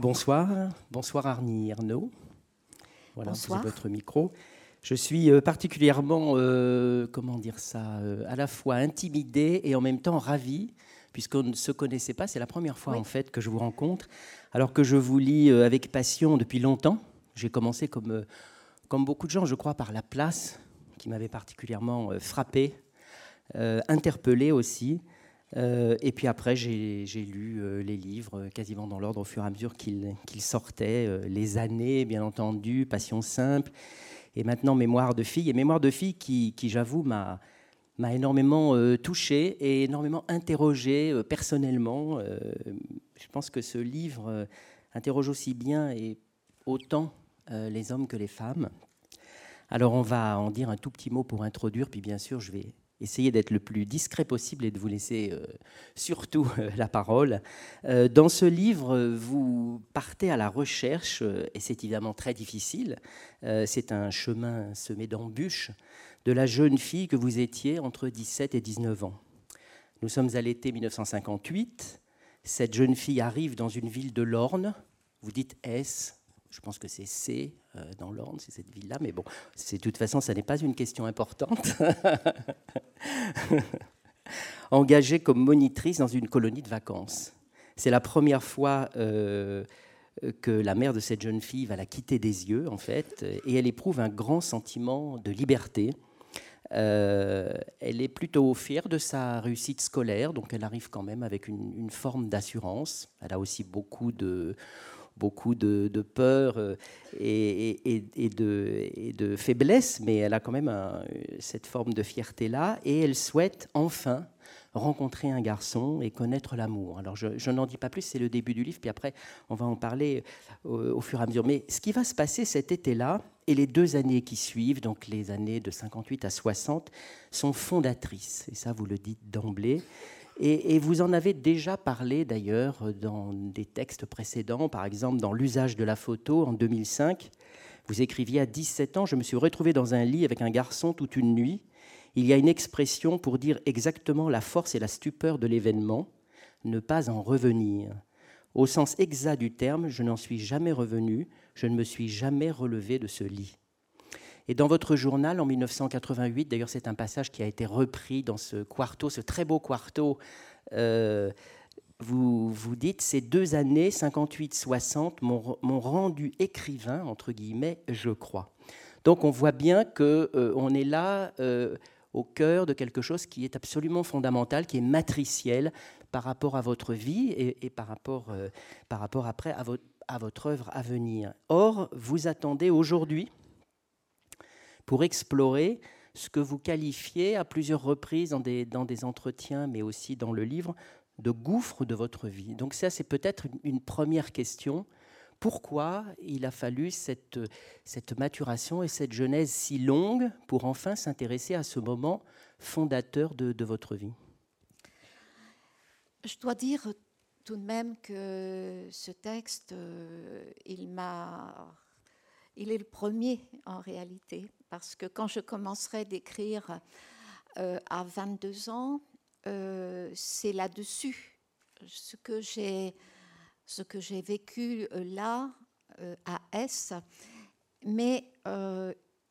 Bonsoir, bonsoir Arnie Arnaud. Voilà, bonsoir. votre micro. Je suis euh, particulièrement, euh, comment dire ça, euh, à la fois intimidé et en même temps ravi, puisqu'on ne se connaissait pas. C'est la première fois en fait que je vous rencontre, alors que je vous lis avec passion depuis longtemps. J'ai commencé comme, comme beaucoup de gens, je crois, par la place, qui m'avait particulièrement frappé, interpellé aussi. Euh, et puis après, j'ai lu euh, les livres euh, quasiment dans l'ordre au fur et à mesure qu'ils sortaient. les années, bien entendu, Passion simple, et maintenant Mémoire de fille. Et Mémoire de fille qui, j'avoue, m'a énormément touché et énormément interrogé personnellement. je pense que ce livre interroge aussi bien et autant les hommes que les femmes. Alors on va en dire un tout petit mot pour introduire, puis bien sûr je vais essayer d'être le plus discret possible et de vous laisser euh, surtout euh, la parole. Euh, dans ce livre, vous partez à la recherche, et c'est évidemment très difficile, c'est un chemin semé d'embûches, de la jeune fille que vous étiez entre 17 et 19 ans. Nous sommes à l'été 1958, cette jeune fille arrive dans une ville de l'Orne, vous dites S, je pense que c'est C dans l'Orne, c'est cette ville-là, mais bon, de toute façon, ça n'est pas une question importante. Engagée comme monitrice dans une colonie de vacances. C'est la première fois euh, que la mère de cette jeune fille va la quitter des yeux, en fait, et elle éprouve un grand sentiment de liberté. Euh, elle est plutôt fière de sa réussite scolaire, donc elle arrive quand même avec une forme d'assurance. Elle a aussi beaucoup de, beaucoup de, peur euh, et, de, faiblesse, mais elle a quand même cette forme de fierté-là, et elle souhaite enfin rencontrer un garçon et connaître l'amour. Alors je, n'en dis pas plus, c'est le début du livre, puis après on va en parler au, au, fur et à mesure. Mais ce qui va se passer cet été-là et les deux années qui suivent, donc les années de 58 à 60, sont fondatrices, et ça vous le dites d'emblée. Et, vous en avez déjà parlé d'ailleurs dans des textes précédents, par exemple dans L'usage de la photo en 2005. Vous écriviez à 17 ans, je me suis retrouvé dans un lit avec un garçon toute une nuit. Il y a une expression pour dire exactement la force et la stupeur de l'événement, ne pas en revenir. Au sens exact du terme, je n'en suis jamais revenu, je ne me suis jamais relevé de ce lit. Et dans votre journal, en 1988, d'ailleurs c'est un passage qui a été repris dans ce quarto, ce très beau quarto, euh, vous, vous dites, ces deux années, 58-60, m'ont rendu écrivain, entre guillemets, je crois. Donc on voit bien qu'on euh, est là euh, au cœur de quelque chose qui est absolument fondamental, qui est matriciel par rapport à votre vie et, par, rapport, par rapport après à votre œuvre à venir. Or, vous attendez aujourd'hui pour explorer ce que vous qualifiez à plusieurs reprises dans des, entretiens, mais aussi dans le livre, de gouffre de votre vie. Donc ça, c'est peut-être une, première question. Pourquoi il a fallu cette, maturation et cette genèse si longue pour enfin s'intéresser à ce moment fondateur de, votre vie? Je dois dire tout de même que ce texte, euh, il est le premier en réalité, parce que quand je commencerai d'écrire euh, à 22 ans, euh, c'est là-dessus ce que j'ai ce que j'ai vécu euh, là à S, mais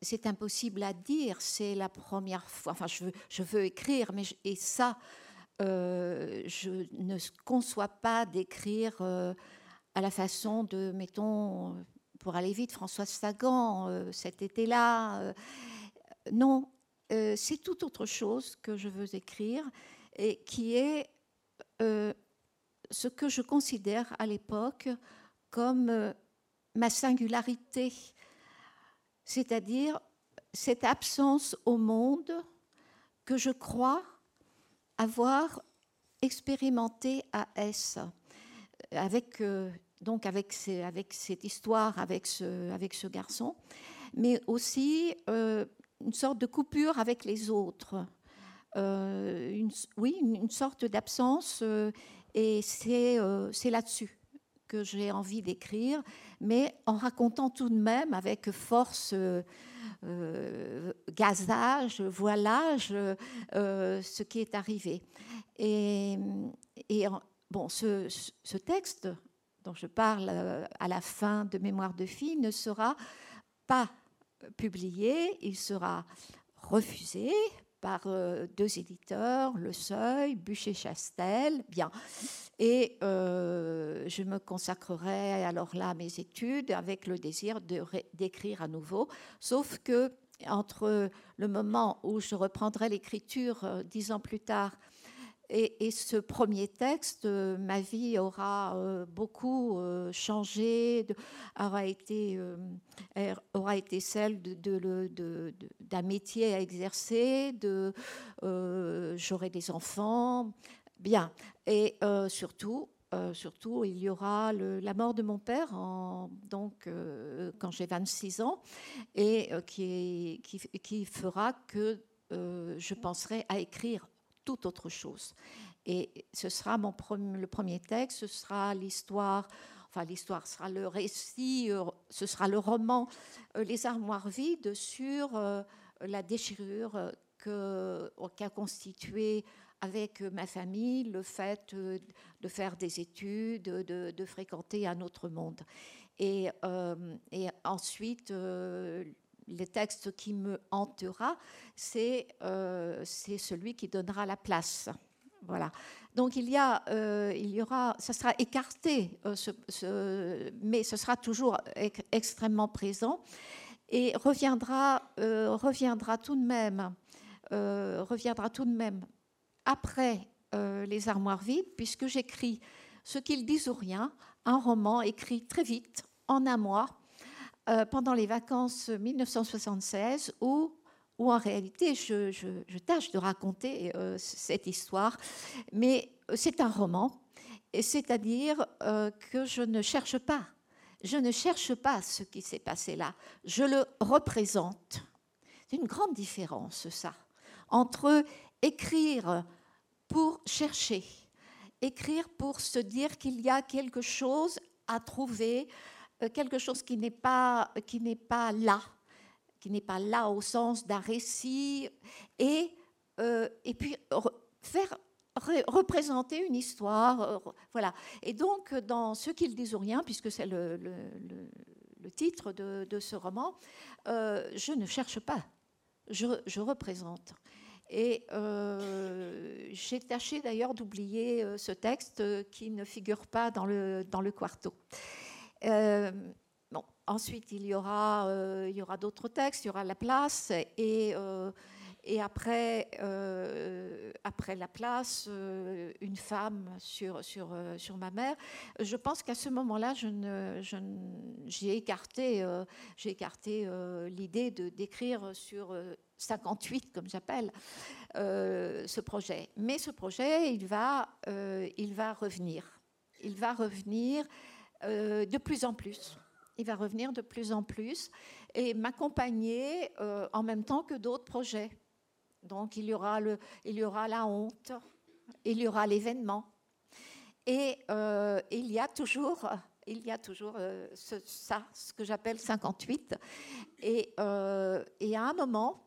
c'est impossible à dire. C'est la première fois. Enfin, je veux, écrire, mais et ça, je ne conçois pas d'écrire à la façon de, mettons, pour aller vite, Françoise Sagan euh, cet été-là. Euh, non, euh, c'est tout autre chose que je veux écrire et qui est ce que je considère à l'époque comme ma singularité, c'est-à-dire cette absence au monde que je crois avoir expérimenté à S, avec donc avec, cette histoire, avec ce, garçon, mais aussi euh, une sorte de coupure avec les autres. Euh, oui, une, sorte d'absence, euh, et c'est là-dessus que j'ai envie d'écrire, mais en racontant tout de même avec force, gazage, voilage, ce qui est arrivé. Et, bon, ce texte dont je parle à la fin de Mémoire de fille ne sera pas publié, il sera refusé par euh, deux éditeurs, Le Seuil, Bûcher-Chastel, bien. Et euh, je me consacrerai alors là à mes études avec le désir d'écrire à nouveau, sauf que entre le moment où je reprendrai l'écriture euh, dix ans plus tard et, ce premier texte, euh, ma vie aura euh, beaucoup euh, changé, aura, été, aura été celle d'un de, de, métier à exercer, de, j'aurai des enfants, bien. Et surtout, surtout, il y aura la mort de mon père en, donc, quand j'ai 26 ans et qui, qui, qui, fera que je penserai à écrire tout autre chose. Et ce sera mon le premier texte, ce sera l'histoire, enfin l'histoire sera le récit, euh, ce sera le roman euh, Les armoires vides sur euh, la déchirure qu'a constitué avec ma famille le fait de faire des études, de, fréquenter un autre monde. Et ensuite, le texte qui me hantera, c'est euh, celui qui donnera la place. Voilà. Donc il y, a, euh, il y aura, ça sera écarté, euh, mais ce sera toujours extrêmement présent et reviendra, reviendra tout de même, reviendra tout de même après les armoires vides, puisque j'écris ce qu'ils disent ou rien, un roman écrit très vite, en un mois, euh, pendant les vacances 1976 où, où en réalité je, tâche de raconter euh, cette histoire, mais c'est un roman, c'est-à-dire euh, que je ne cherche pas, je ne cherche pas ce qui s'est passé là, je le représente. C'est une grande différence ça entre écrire pour chercher, écrire pour se dire qu'il y a quelque chose à trouver, euh, quelque chose qui n'est pas, qui n'est pas là, qui n'est pas là au sens d'un récit, et, euh, et puis faire représenter une histoire. Euh, voilà. Et donc, dans Ce qu'ils disent ou rien, puisque c'est le, le, le, titre de, de, ce roman, je ne cherche pas, je, je représente. Et j'ai tâché d'ailleurs d'oublier ce texte qui ne figure pas dans le, dans le quarto. Euh, bon, ensuite, il y aura, euh, aura d'autres textes, il y aura la place et euh, et après, après la place, une femme sur, sur, sur ma mère. Je pense qu'à ce moment-là, je j'ai écarté, j'ai écarté l'idée d'écrire sur 58, comme j'appelle, ce projet. Mais ce projet, il va, il va revenir. Il va revenir euh, de plus en plus. Il va revenir de plus en plus et m'accompagner euh, en même temps que d'autres projets. Donc il y aura, le, il y aura la honte, il y aura l'événement. Et euh, il y a toujours, il y a toujours ce, ça, ce que j'appelle 58. Et, et, à un moment,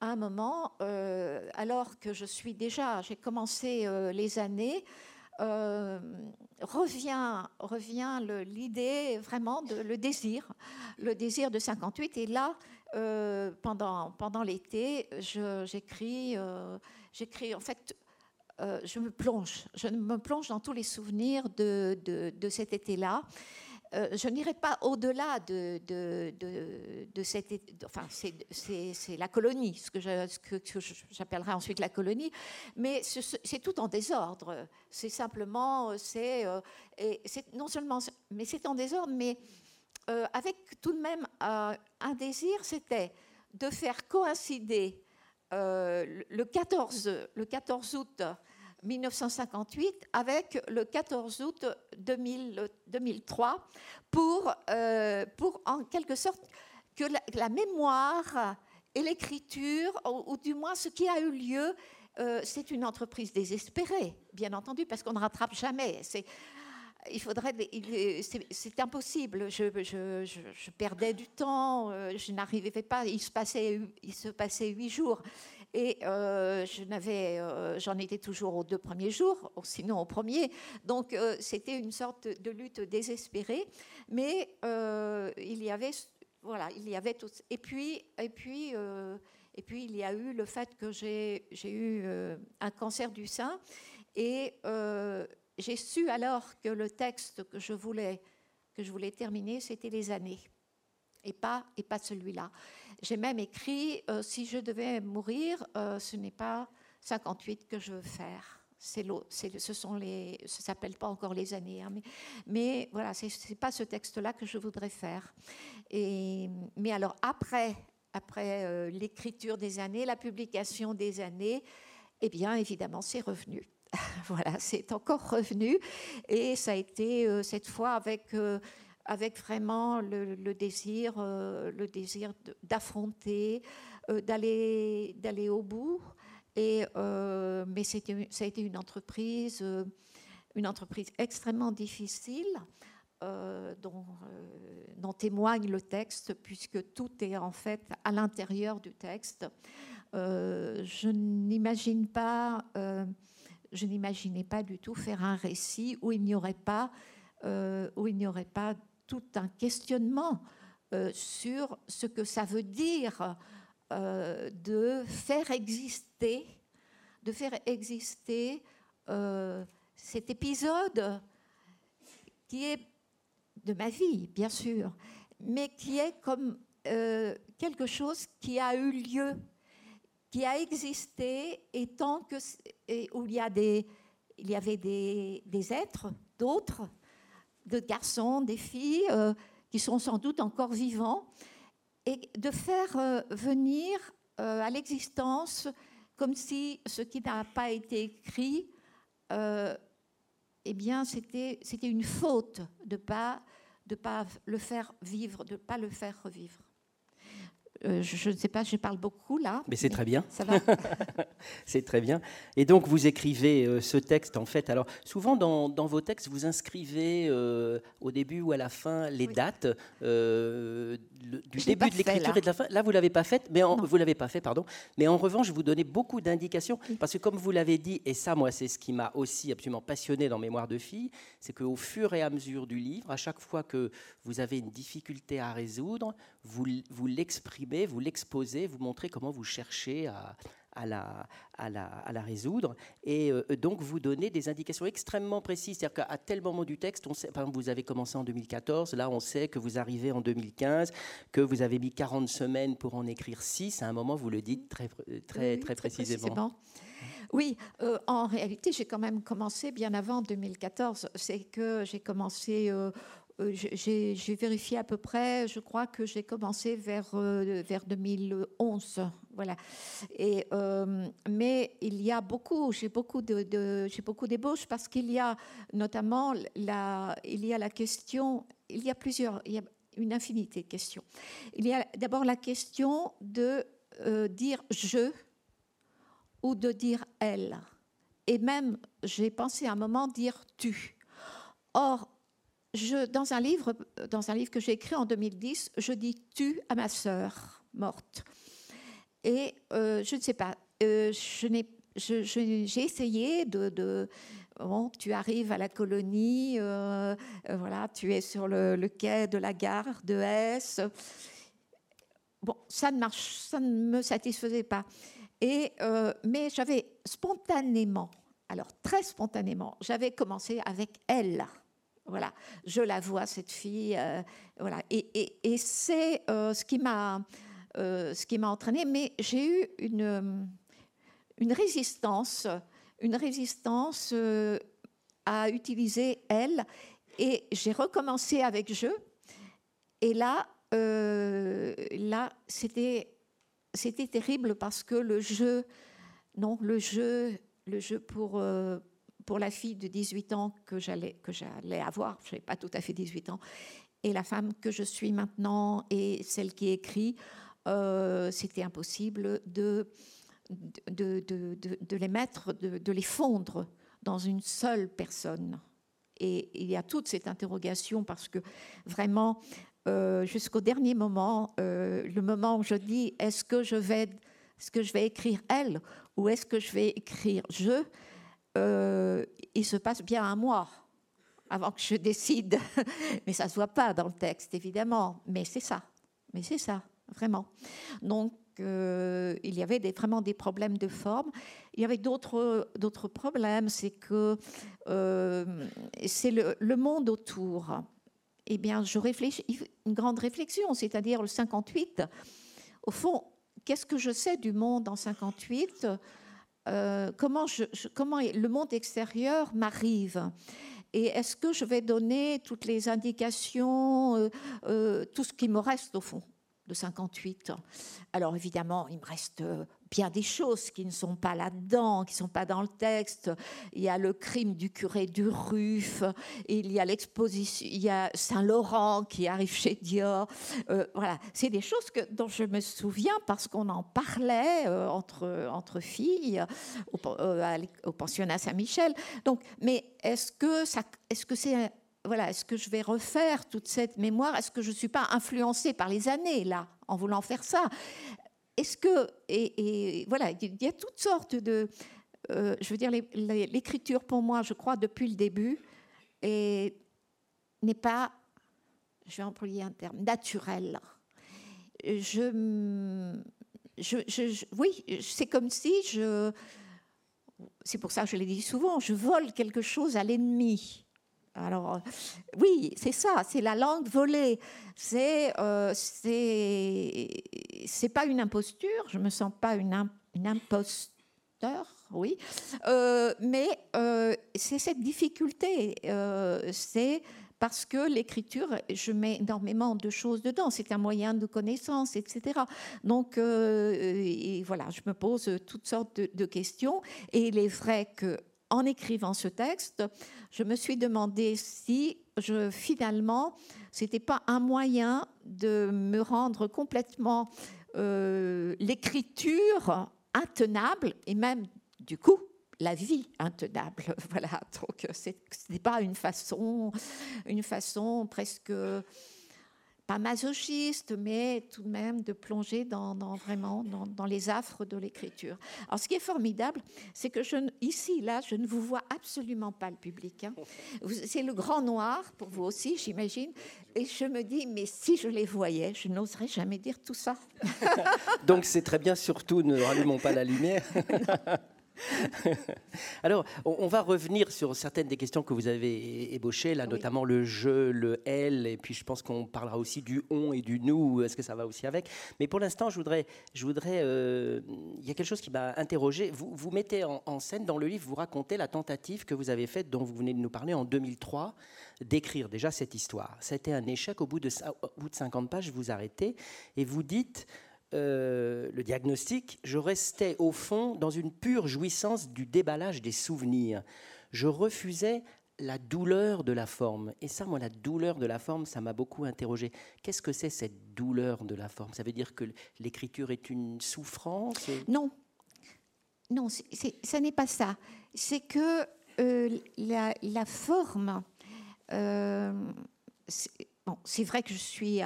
à un moment alors que je suis déjà, j'ai commencé les années, euh, revient, l'idée vraiment de le désir, le désir de 58. Et là, euh, pendant, pendant l'été, j'écris, euh, j'écris en fait, je me plonge, je me plonge dans tous les souvenirs de cet été-là. Euh, je n'irai pas au-delà de, de, cette. Enfin, c'est la colonie, ce que j'appellerai ensuite la colonie, mais c'est tout en désordre. C'est simplement. C'est euh, non seulement. Mais c'est en désordre, mais euh, avec tout de même un désir, c'était de faire coïncider le, 14, le 14 août 1958 avec le 14 août 2003 pour, euh, pour en quelque sorte que la, mémoire et l'écriture, ou, du moins ce qui a eu lieu, euh, c'est une entreprise désespérée, bien entendu, parce qu'on ne rattrape jamais. C'est, il faudrait, c'est impossible. Je, je, je, perdais du temps, euh, je n'arrivais pas. Il se passait, il se passait huit jours Et je n'avais, j'en étais toujours aux deux premiers jours, sinon au premier. Donc c'était une sorte de lutte désespérée. Mais il y avait, voilà, il y avait. Et puis, et puis, et puis il y a eu le fait que j'ai eu un cancer du sein et j'ai su alors que le texte que je voulais, terminer, c'était les années, et pas celui-là. J'ai même écrit, euh, si je devais mourir, euh, ce n'est pas 58 que je veux faire. Ce sont les, ça s'appelle pas encore les années, hein, mais, mais, voilà, c'est pas ce texte-là que je voudrais faire. Mais alors après, après euh, l'écriture des années, la publication des années, eh bien évidemment c'est revenu. voilà, c'est encore revenu et ça a été cette fois avec, avec vraiment le, désir, le désir euh, d'affronter, d'aller, d'aller au bout. Et, mais c'était, ça a été une entreprise, une entreprise extrêmement difficile. dont, témoigne le texte, puisque tout est en fait à l'intérieur du texte. je n'imagine pas je n'imaginais pas du tout faire un récit où il n'y aurait pas, euh, où il n'y aurait pas tout un questionnement euh, sur ce que ça veut dire euh, de faire exister, de faire exister cet épisode qui est de ma vie, bien sûr, mais qui est comme quelque chose qui a eu lieu qui a existé et tant que où il y avait des êtres d'autres de garçons des filles euh, qui sont sans doute encore vivants. Et de faire euh, venir euh, à l'existence comme si ce qui n'a pas été écrit eh bien c'était une faute de pas de pas le faire vivre de pas le faire revivre euh, je ne sais pas, je parle beaucoup là. Mais c'est très bien. Ça va C'est très bien. Et donc, vous écrivez euh, ce texte, en fait. Alors, souvent, dans, vos textes, vous inscrivez euh, au début ou à la fin les dates du début de l'écriture et de la fin. Là, vous ne l'avez pas fait, mais vous l'avez pas fait, pardon. Mais en revanche, vous donnez beaucoup d'indications. Parce que, comme vous l'avez dit, et ça, moi, c'est ce qui m'a aussi absolument passionné dans Mémoire de fille, c'est qu'au fur et à mesure du livre, à chaque fois que vous avez une difficulté à résoudre, vous, vous l'exprimez vous l'exposez, vous montrez comment vous cherchez à, à la, à, la, à la, résoudre. Et euh, donc, vous donnez des indications extrêmement précises. C'est-à-dire qu'à tel moment du texte, on sait, par exemple, vous avez commencé en 2014, là, on sait que vous arrivez en 2015, que vous avez mis 40 semaines pour en écrire 6. À un moment, vous le dites très, très, très, précisément. Oui, euh, en réalité, j'ai quand même commencé bien avant 2014. C'est que j'ai commencé euh, euh, j'ai vérifié à peu près, je crois que j'ai commencé vers, euh, vers 2011. Voilà. Et, euh, mais il y a beaucoup, j'ai beaucoup de, d'ébauches parce qu'il y a notamment la, il y a la question, il y a plusieurs, il y a une infinité de questions. Il y a d'abord la question de dire je ou de dire elle. Et même, j'ai pensé à un moment dire tu. Or, dans, un livre, que j'ai écrit en 2010, je dis tu à ma sœur morte. Et euh, je ne sais pas, euh, j'ai essayé de, Bon, tu arrives à la colonie, euh, voilà, tu es sur le, quai de la gare de Hesse. Bon, ça ne marche, ça ne me satisfaisait pas. Et, mais j'avais spontanément, alors très spontanément, j'avais commencé avec elle. Voilà, je la vois cette fille, euh, voilà, et, c'est euh, ce qui m'a euh, ce qui m'a entraîné. Mais j'ai eu une une résistance, une résistance à utiliser elle, et j'ai recommencé avec je. Et là, là, c'était c'était terrible parce que le jeu, non, le jeu, le jeu pour pour la fille de 18 ans que j'allais, avoir, je n'avais pas tout à fait 18 ans, et la femme que je suis maintenant et celle qui écrit, euh, c'était impossible de de, de, de, les mettre, de, les fondre dans une seule personne. Et il y a toute cette interrogation parce que vraiment, euh, jusqu'au dernier moment, euh, le moment où je dis est-ce que je vais Est-ce que je vais écrire elle ou est-ce que je vais écrire je Il se passe bien un mois avant que je décide. Mais ça ne se voit pas dans le texte, évidemment. Mais c'est ça. Mais c'est ça, vraiment. Donc, euh, il y avait vraiment des problèmes de forme. Il y avait d'autres problèmes, c'est que euh, c'est le, le, monde autour. Eh bien, je réfléchis, une grande réflexion, c'est-à-dire le 58. Au fond, qu'est-ce que je sais du monde en 58 euh, comment, le monde extérieur m'arrive? Et est-ce que je vais donner toutes les indications, euh, euh, tout ce qui me reste au fond de 58 Alors évidemment, il me reste euh, bien des choses qui ne sont pas là-dedans, qui ne sont pas dans le texte. Il y a le crime du curé du Ruff, il y a l'exposition, il y a Saint-Laurent qui arrive chez Dior. Euh, voilà, c'est des choses dont je me souviens parce qu'on en parlait euh, entre, filles au, euh, au pensionnat Saint-Michel. Donc, mais est-ce que ça, est-ce que c'est voilà, est-ce que je vais refaire toute cette mémoire? Est-ce que je ne suis pas influencée par les années, là, en voulant faire ça? Est-ce que, et, voilà, il y a toutes sortes de, euh, je veux dire, l'écriture pour moi, je crois, depuis le début, n'est pas, je vais employer un terme, naturel. Je, je, oui, c'est comme si je, c'est pour ça que je l'ai dit souvent, je vole quelque chose à l'ennemi. Alors, oui, c'est ça, c'est la langue volée. C'est, euh, c'est, pas une imposture, je me sens pas une, imposteur, oui, euh, mais euh, c'est cette difficulté. Euh, c'est parce que l'écriture, je mets énormément de choses dedans. C'est un moyen de connaissance, etc. Donc, voilà, je me pose toutes sortes de, de questions. Et il est vrai que en écrivant ce texte, je me suis demandé si je, finalement, c'était pas un moyen de me rendre complètement euh, l'écriture intenable et même, du coup, la vie intenable. Voilà, donc ce n'est pas une façon, une façon presque pas masochiste, mais tout de même de plonger dans, vraiment dans, les affres de l'écriture. Alors, ce qui est formidable, c'est que je, ici, là, je ne vous vois absolument pas le public. Hein. C'est le grand noir pour vous aussi, j'imagine. Et je me dis, mais si je les voyais, je n'oserais jamais dire tout ça. Donc, c'est très bien, surtout, ne rallumons pas la lumière. Alors, on, va revenir sur certaines des questions que vous avez ébauchées, là, notamment le je, le elle, et puis je pense qu'on parlera aussi du on et du nous. Est-ce que ça va aussi avec? Mais pour l'instant, je voudrais, je voudrais, euh, il y a quelque chose qui m'a interrogé. Vous, vous mettez en, scène dans le livre, vous racontez la tentative que vous avez faite, dont vous venez de nous parler en 2003, d'écrire déjà cette histoire. Été un échec. Au bout de, au bout de 50 pages, vous arrêtez et vous dites euh, le diagnostic, je restais au fond dans une pure jouissance du déballage des souvenirs. Je refusais la douleur de la forme. Et ça, moi, la douleur de la forme, ça m'a beaucoup interrogé. Qu'est-ce que c'est cette douleur de la forme? Ça veut dire que l'écriture est une souffrance Non, non, ça n'est pas ça. C'est que euh, la, forme, euh, C'est vrai que je suis,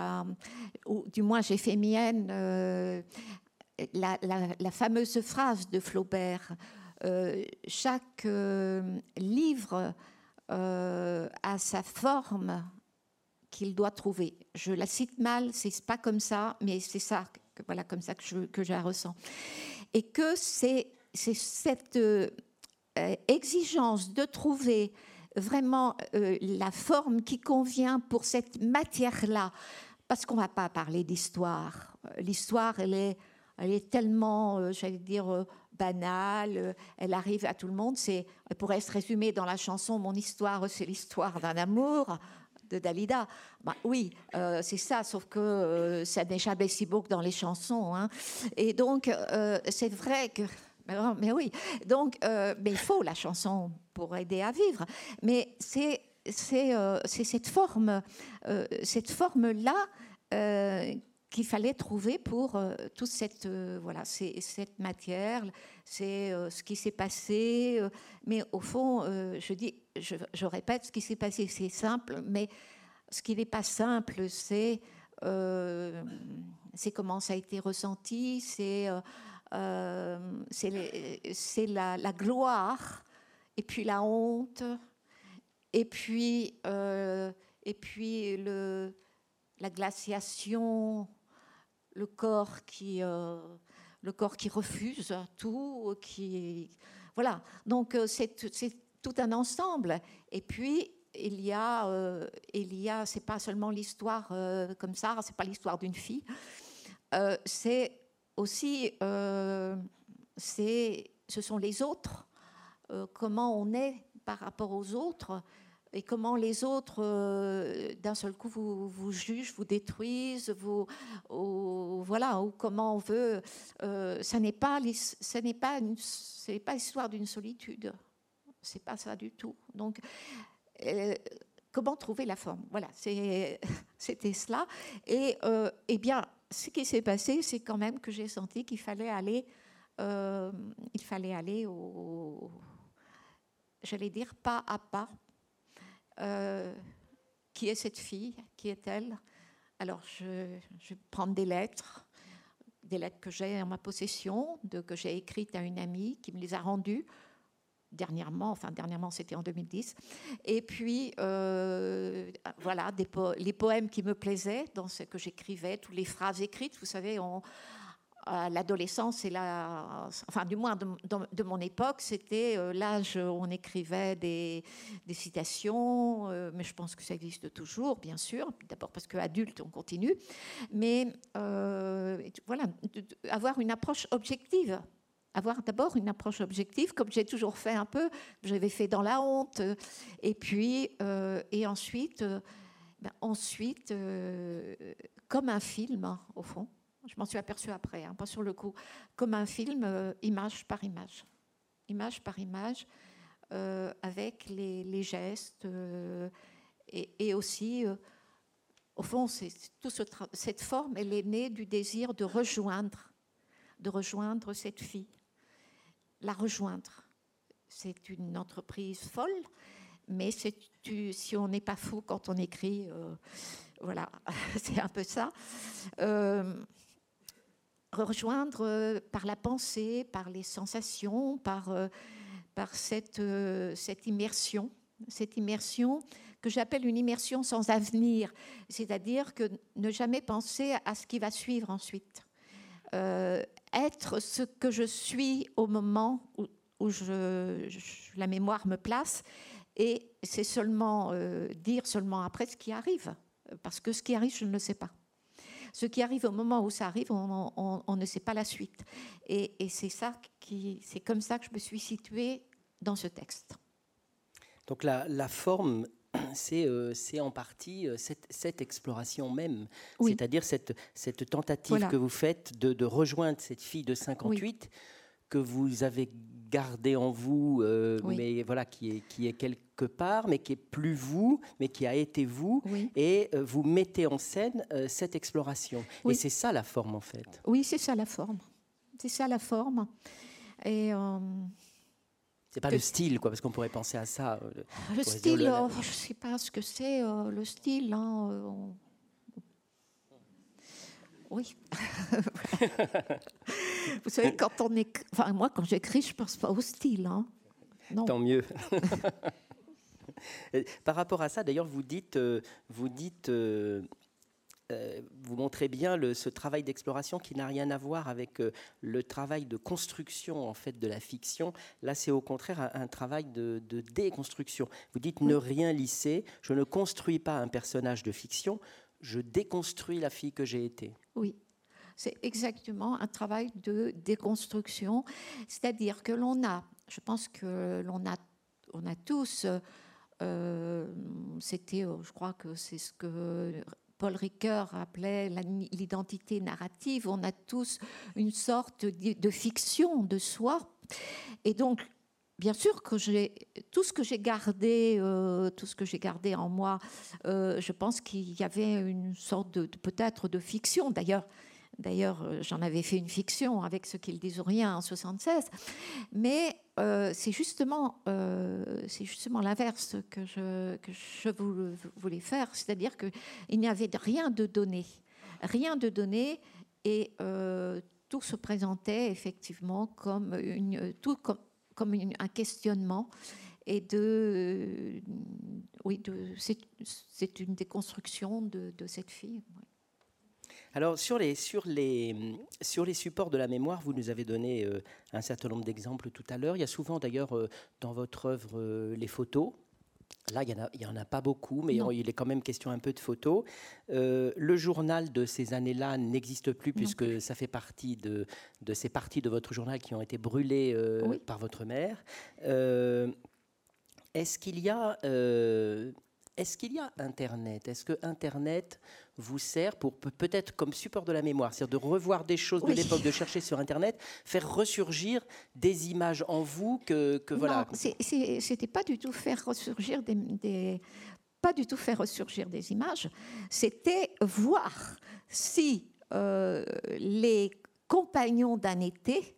ou du moins j'ai fait mienne euh, la, fameuse phrase de Flaubert. Euh, chaque euh, livre a sa forme qu'il doit trouver. Je la cite mal, c'est pas comme ça, mais c'est ça, voilà, comme ça que je, que je la ressens. Et que c'est cette exigence de trouver vraiment euh, la forme qui convient pour cette matière-là. Parce qu'on ne va pas parler d'histoire. Euh, l'histoire, elle est, elle est tellement, euh, j'allais dire, banale, elle arrive à tout le monde. C'est, elle pourrait se résumer dans la chanson Mon histoire, c'est l'histoire d'un amour de Dalida. Bah, oui, c'est ça, sauf que ça n'est jamais si beau que dans les chansons. Hein. Et donc, c'est vrai que mais, oui, donc, euh, mais il faut la chanson pour aider à vivre. Mais c'est euh, cette forme, euh, cette forme-là qu'il fallait trouver pour toute cette, voilà, cette matière, c'est ce qui s'est passé. mais au fond, je dis, je, répète, ce qui s'est passé, c'est simple, mais ce qui n'est pas simple, c'est c'est comment ça a été ressenti, c'est c'est la, la, gloire, et puis la honte, et puis, et puis le, la glaciation, le corps qui, le corps qui refuse tout, qui voilà. Donc c'est tout un ensemble. Et puis il y a, euh, il a, c'est pas seulement l'histoire euh, comme ça, c'est pas l'histoire d'une fille. Euh, c'est aussi, c'est, ce sont les autres. comment on est par rapport aux autres et comment les autres, d'un seul coup, vous, vous, jugent, vous détruisent, vous, voilà, ou comment on veut. ça n'est pas, ce n'est pas, l'histoire d'une solitude. C'est pas ça du tout. Donc, euh, comment trouver la forme? Voilà, c'était cela. Et euh, eh bien, ce qui s'est passé, c'est quand même que j'ai senti qu'il fallait aller, euh, il fallait aller au, j'allais dire pas à pas. qui est cette fille Qui est-elle Alors, je, je prendre des lettres, des lettres que j'ai en ma possession, de, que j'ai écrites à une amie qui me les a rendues dernièrement, enfin dernièrement c'était en 2010. Et puis euh, voilà, les poèmes qui me plaisaient dans ce que j'écrivais, toutes les phrases écrites, vous savez, à l'adolescence la, enfin du moins de, mon époque, c'était euh, l'âge où on écrivait des, citations, euh, mais je pense que ça existe toujours, bien sûr. D'abord parce qu'adulte, on continue, mais voilà, avoir une approche objective avoir d'abord une approche objective, comme j'ai toujours fait un peu, j'avais fait dans la honte, et puis, euh, et ensuite, euh, ben, ensuite euh, comme un film, au fond, je m'en suis aperçue après, hein, pas sur le coup, comme un film, image par image, image par image, avec les, gestes, et, aussi, au fond, tout cette forme, elle est née du désir de rejoindre, de rejoindre cette fille la rejoindre. C'est une entreprise folle, mais si on n'est pas fou quand on écrit, euh, voilà, c'est un peu ça. Euh, rejoindre euh, par la pensée, par les sensations, par, cette immersion, cette immersion que j'appelle une immersion sans avenir, c'est-à-dire que ne jamais penser à ce qui va suivre ensuite être ce que je suis au moment où, la mémoire me place. Et c'est seulement euh, dire seulement après ce qui arrive, parce que ce qui arrive, je ne le sais pas. Ce qui arrive au moment où ça arrive, on, ne sait pas la suite. Et, c'est ça qui, c'est comme ça que je me suis située dans ce texte. Donc la forme euh, c'est en partie euh, cette, exploration même, c'est-à-dire cette, tentative que vous faites de, rejoindre cette fille de 58 que vous avez gardée en vous, euh, mais voilà, qui est, qui est quelque part, mais qui est plus vous, mais qui a été vous, et vous mettez en scène cette exploration. Et c'est ça la forme en fait. Oui, c'est ça la forme. C'est ça la forme. Et c'est pas le style, quoi, parce qu'on pourrait penser à ça. Euh, le style, euh, je ne sais pas ce que c'est, euh, le style. Hein, oui. Vous savez, quand on est. Enfin, moi, quand j'écris, je ne pense pas au style. Hein. Non. Tant mieux. Par rapport à ça, d'ailleurs, vous dites, vous dites euh, vous montrez bien le, ce travail d'exploration qui n'a rien à voir avec euh, le travail de construction en fait de la fiction. Là, c'est au contraire un, travail de, déconstruction. Vous dites ne rien lisser. Je ne construis pas un personnage de fiction. Je déconstruis la fille que j'ai été. Oui. C'est exactement un travail de déconstruction, c'est-à-dire que l'on a, je pense que l'on a, on a tous, euh, c'était, je crois que c'est ce que Paul Ricoeur appelait l'identité narrative. On a tous une sorte de fiction de soi. Et donc, bien sûr que tout ce que j'ai gardé, euh, tout ce que j'ai gardé en moi, euh, je pense qu'il y avait une sorte de peut-être de fiction. D'ailleurs, D'ailleurs, euh, j'en avais fait une fiction avec ce qu'ils disent rien en 76. Mais euh, c'est justement, euh, justement l'inverse que je, voulais faire, c'est-à-dire qu'il n'y avait rien de donné, rien de donné, et tout se présentait effectivement comme, un questionnement et de, oui, c'est une déconstruction de cette fille. Alors, sur les, sur, les, sur les supports de la mémoire, vous nous avez donné euh, un certain nombre d'exemples tout à l'heure. Il y a souvent d'ailleurs euh, dans votre œuvre euh, les photos. Là, il n'y en, en, a pas beaucoup, mais il est quand même question un peu de photos. le journal de ces années-là n'existe plus puisque ça fait partie de, de, ces parties de votre journal qui ont été brûlées par votre mère. Est-ce qu'il y a est-ce qu'il y a Internet? Est-ce que Internet vous sert pour peut-être comme support de la mémoire, c'est-à-dire de revoir des choses de l'époque, de chercher sur Internet, faire ressurgir des images en vous que, que voilà. c'était pas du tout faire ressurgir des, pas du tout faire ressurgir des images. C'était voir si euh, les compagnons d'un été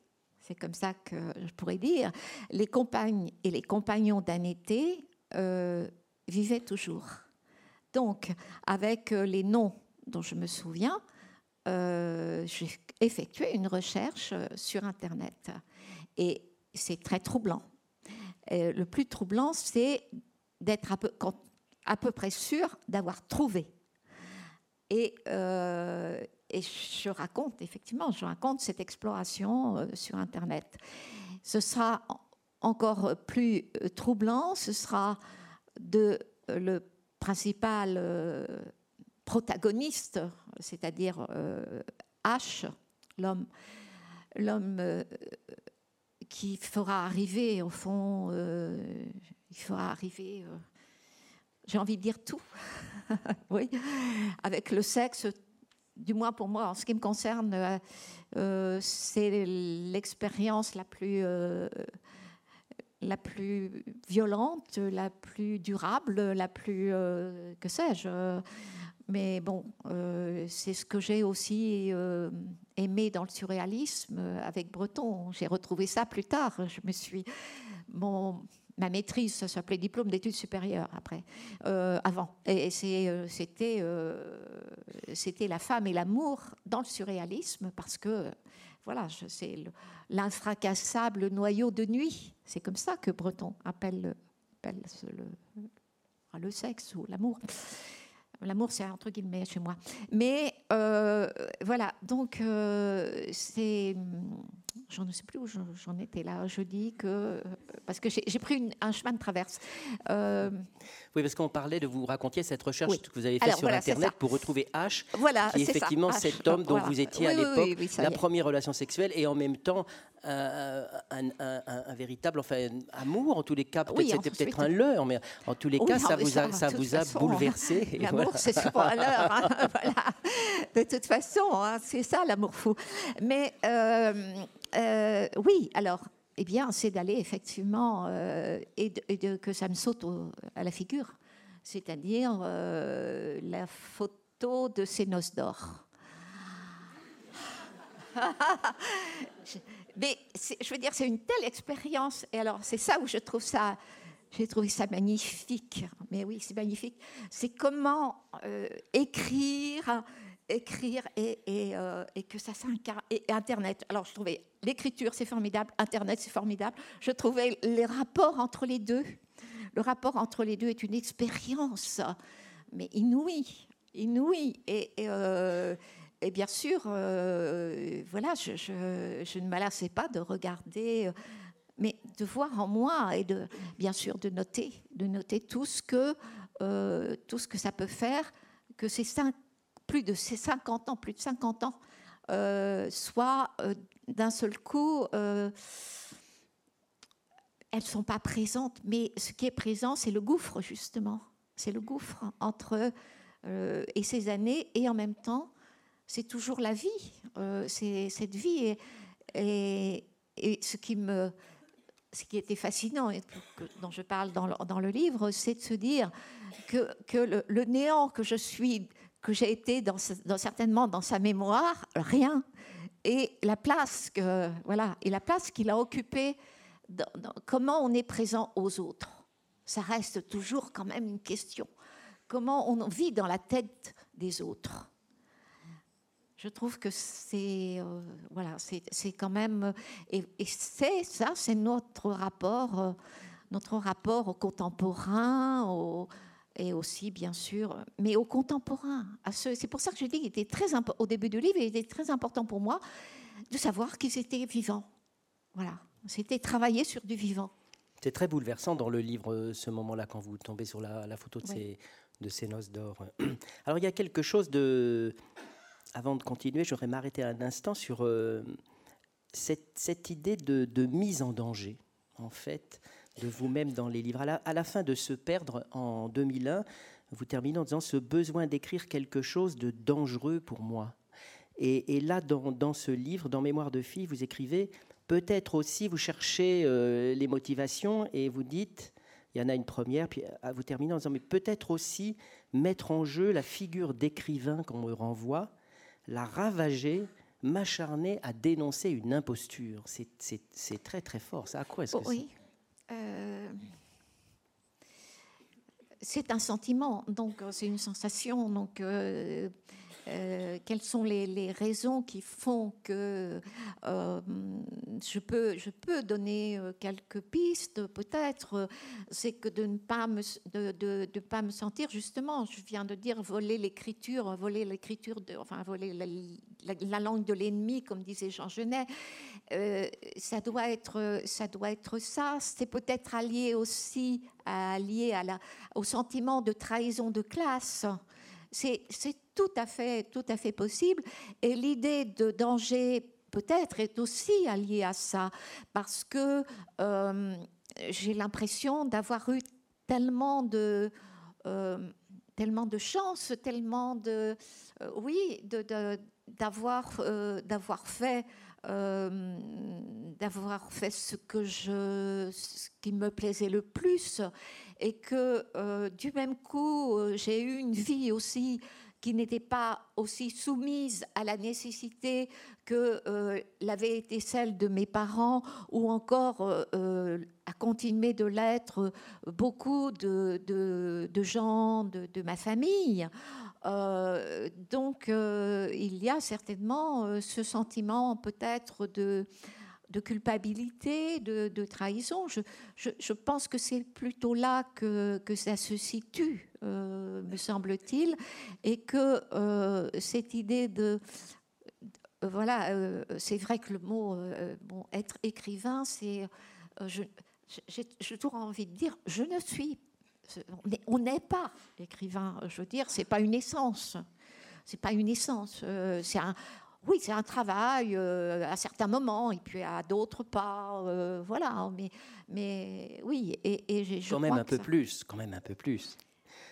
c'est comme ça que je pourrais dire, les compagnes et les compagnons d'un été euh, vivait toujours. Donc, avec euh, les noms dont je me souviens, euh, j'ai effectué une recherche euh, sur Internet. Et c'est très troublant. le plus troublant, c'est d'être à peu, près sûr d'avoir trouvé. Et, et, je raconte, effectivement, je raconte cette exploration sur Internet. Ce sera encore plus troublant, ce sera de le principal euh, protagoniste, c'est-à-dire euh, H, l'homme, l'homme qui fera arriver, au fond, il fera arriver, j'ai envie de dire tout, oui, avec le sexe, du moins pour moi, en ce qui me concerne, c'est l'expérience la plus la plus violente, la plus durable, la plus, euh, que sais-je. Mais bon, euh, c'est ce que j'ai aussi euh, aimé dans le surréalisme avec Breton. J'ai retrouvé ça plus tard. Je me suis, mon, ma maîtrise, ça s'appelait diplôme d'études supérieures après, avant. Et c'était, c'était la femme et l'amour dans le surréalisme parce que voilà, c'est l'infracassable noyau de nuit. C'est comme ça que Breton appelle, le, sexe ou l'amour. L'amour, c'est entre guillemets chez moi. Mais euh, voilà, donc euh, c'est je ne sais plus où j'en étais là. Je dis que. Parce que j'ai pris un chemin de traverse. Euh, oui, parce qu'on parlait de vous raconter cette recherche que vous avez faite sur Internet pour retrouver H, voilà, qui est effectivement cet homme dont vous étiez à l'époque la première relation sexuelle et en même temps un, un, véritable enfin, amour, en tous les cas. Peut-être c'était peut-être un leurre, mais en tous les cas, ça, vous a, ça vous a bouleversé. L'amour, c'est souvent un leurre. Hein, voilà. De toute façon, hein, c'est ça l'amour fou. Mais. Euh, euh, oui, alors, eh bien, c'est d'aller effectivement euh, et, que ça me saute à la figure, c'est-à-dire euh, la photo de ces noces d'or. Mais je veux dire, c'est une telle expérience, et alors c'est ça où je trouve ça, j'ai trouvé ça magnifique. Mais oui, c'est magnifique. C'est comment écrire écrire et, euh, et, que ça s'incarne. Et Internet. Alors, je trouvais l'écriture, c'est formidable. Internet, c'est formidable. Je trouvais les rapports entre les deux. Le rapport entre les deux est une expérience, mais inouïe. Inouïe. Et, et, euh, bien sûr, euh, voilà, je, je, ne m'alassais pas de regarder. mais de voir en moi et de, bien sûr, de noter, de noter tout ce que, tout ce que ça peut faire, que ces cinq plus de ces 50 ans, plus de 50 ans, euh, soit euh, d'un seul coup, euh, elles ne sont pas présentes, mais ce qui est présent, c'est le gouffre, justement. C'est le gouffre entre et ces années, et en même temps, c'est toujours la vie. c'est cette vie. Et, ce qui me ce qui était fascinant et dont je parle dans le, dans le livre, c'est de se dire que, que le, néant que je suis que j'ai été certainement dans sa mémoire, rien. Et la place qu'il a occupée, comment on est présent aux autres, ça reste toujours quand même une question. Comment on vit dans la tête des autres Je trouve que c'est voilà, c'est quand même et, c'est ça, c'est notre rapport, notre rapport au contemporain, au, et aussi, bien sûr, mais aux contemporains. À c'est pour ça que je dis qu'il était très au début du livre, il était très important pour moi de savoir qu'ils étaient vivants. Voilà, c'était travailler sur du vivant. C'est très bouleversant dans le livre, euh, ce moment-là, quand vous tombez sur la, photo de, ces, de ces noces d'or. Alors, il y a quelque chose de. Avant de continuer, j'aurais m'arrêter un instant sur euh, cette, cette, idée de, de, mise en danger, en fait, de vous-même dans les livres. À la, à la, fin de Se perdre en 2001, vous terminez en disant ce besoin d'écrire quelque chose de dangereux pour moi. Et, et là, dans, dans, ce livre, dans Mémoire de fille, vous écrivez Peut-être aussi, vous cherchez euh, les motivations et vous dites, il y en a une première, puis à vous terminer en disant, mais peut-être aussi mettre en jeu la figure d'écrivain qu'on me renvoie, la ravager, m'acharner à dénoncer une imposture. C'est très très fort. Ça, à quoi est-ce que Oui. Euh, c'est un sentiment, donc c'est une sensation. Donc, euh, euh, quelles sont les, raisons qui font que euh, je, peux, je peux donner euh, quelques pistes, peut-être, c'est que de ne pas me, de, de, pas me sentir, justement, je viens de dire voler l'écriture, voler l'écriture, enfin voler la, langue de l'ennemi, comme disait Jean Genet, ça, doit être, ça doit être ça. C'est peut-être allié aussi allié à la, au sentiment de trahison de classe. C'est tout à fait, tout à fait possible. Et l'idée de danger peut-être est aussi alliée à ça, parce que euh, j'ai l'impression d'avoir eu tellement de, euh, tellement de chance, tellement de, euh, oui, d'avoir, d'avoir fait. d'avoir fait ce que je ce qui me plaisait le plus et que du même coup j'ai eu une vie aussi qui n'était pas aussi soumise à la nécessité que euh, l'avait été celle de mes parents ou encore euh, euh, à continuer de l'être beaucoup de, gens de, ma famille. donc il y a certainement ce sentiment peut-être de culpabilité, de, trahison. Je, pense que c'est plutôt là que, ça se situe, euh, me semble-t-il, et que euh, cette idée de... voilà, euh, c'est vrai que le mot bon, être écrivain, c'est... J'ai toujours envie de dire, je ne suis... On n'est pas écrivain, je veux dire, c'est pas une essence. C'est pas une essence. c'est un, oui, c'est un travail euh, à certains moments, et puis à d'autres pas. Euh, voilà, mais, mais oui. Et, et je quand même un peu plus, quand même un peu plus.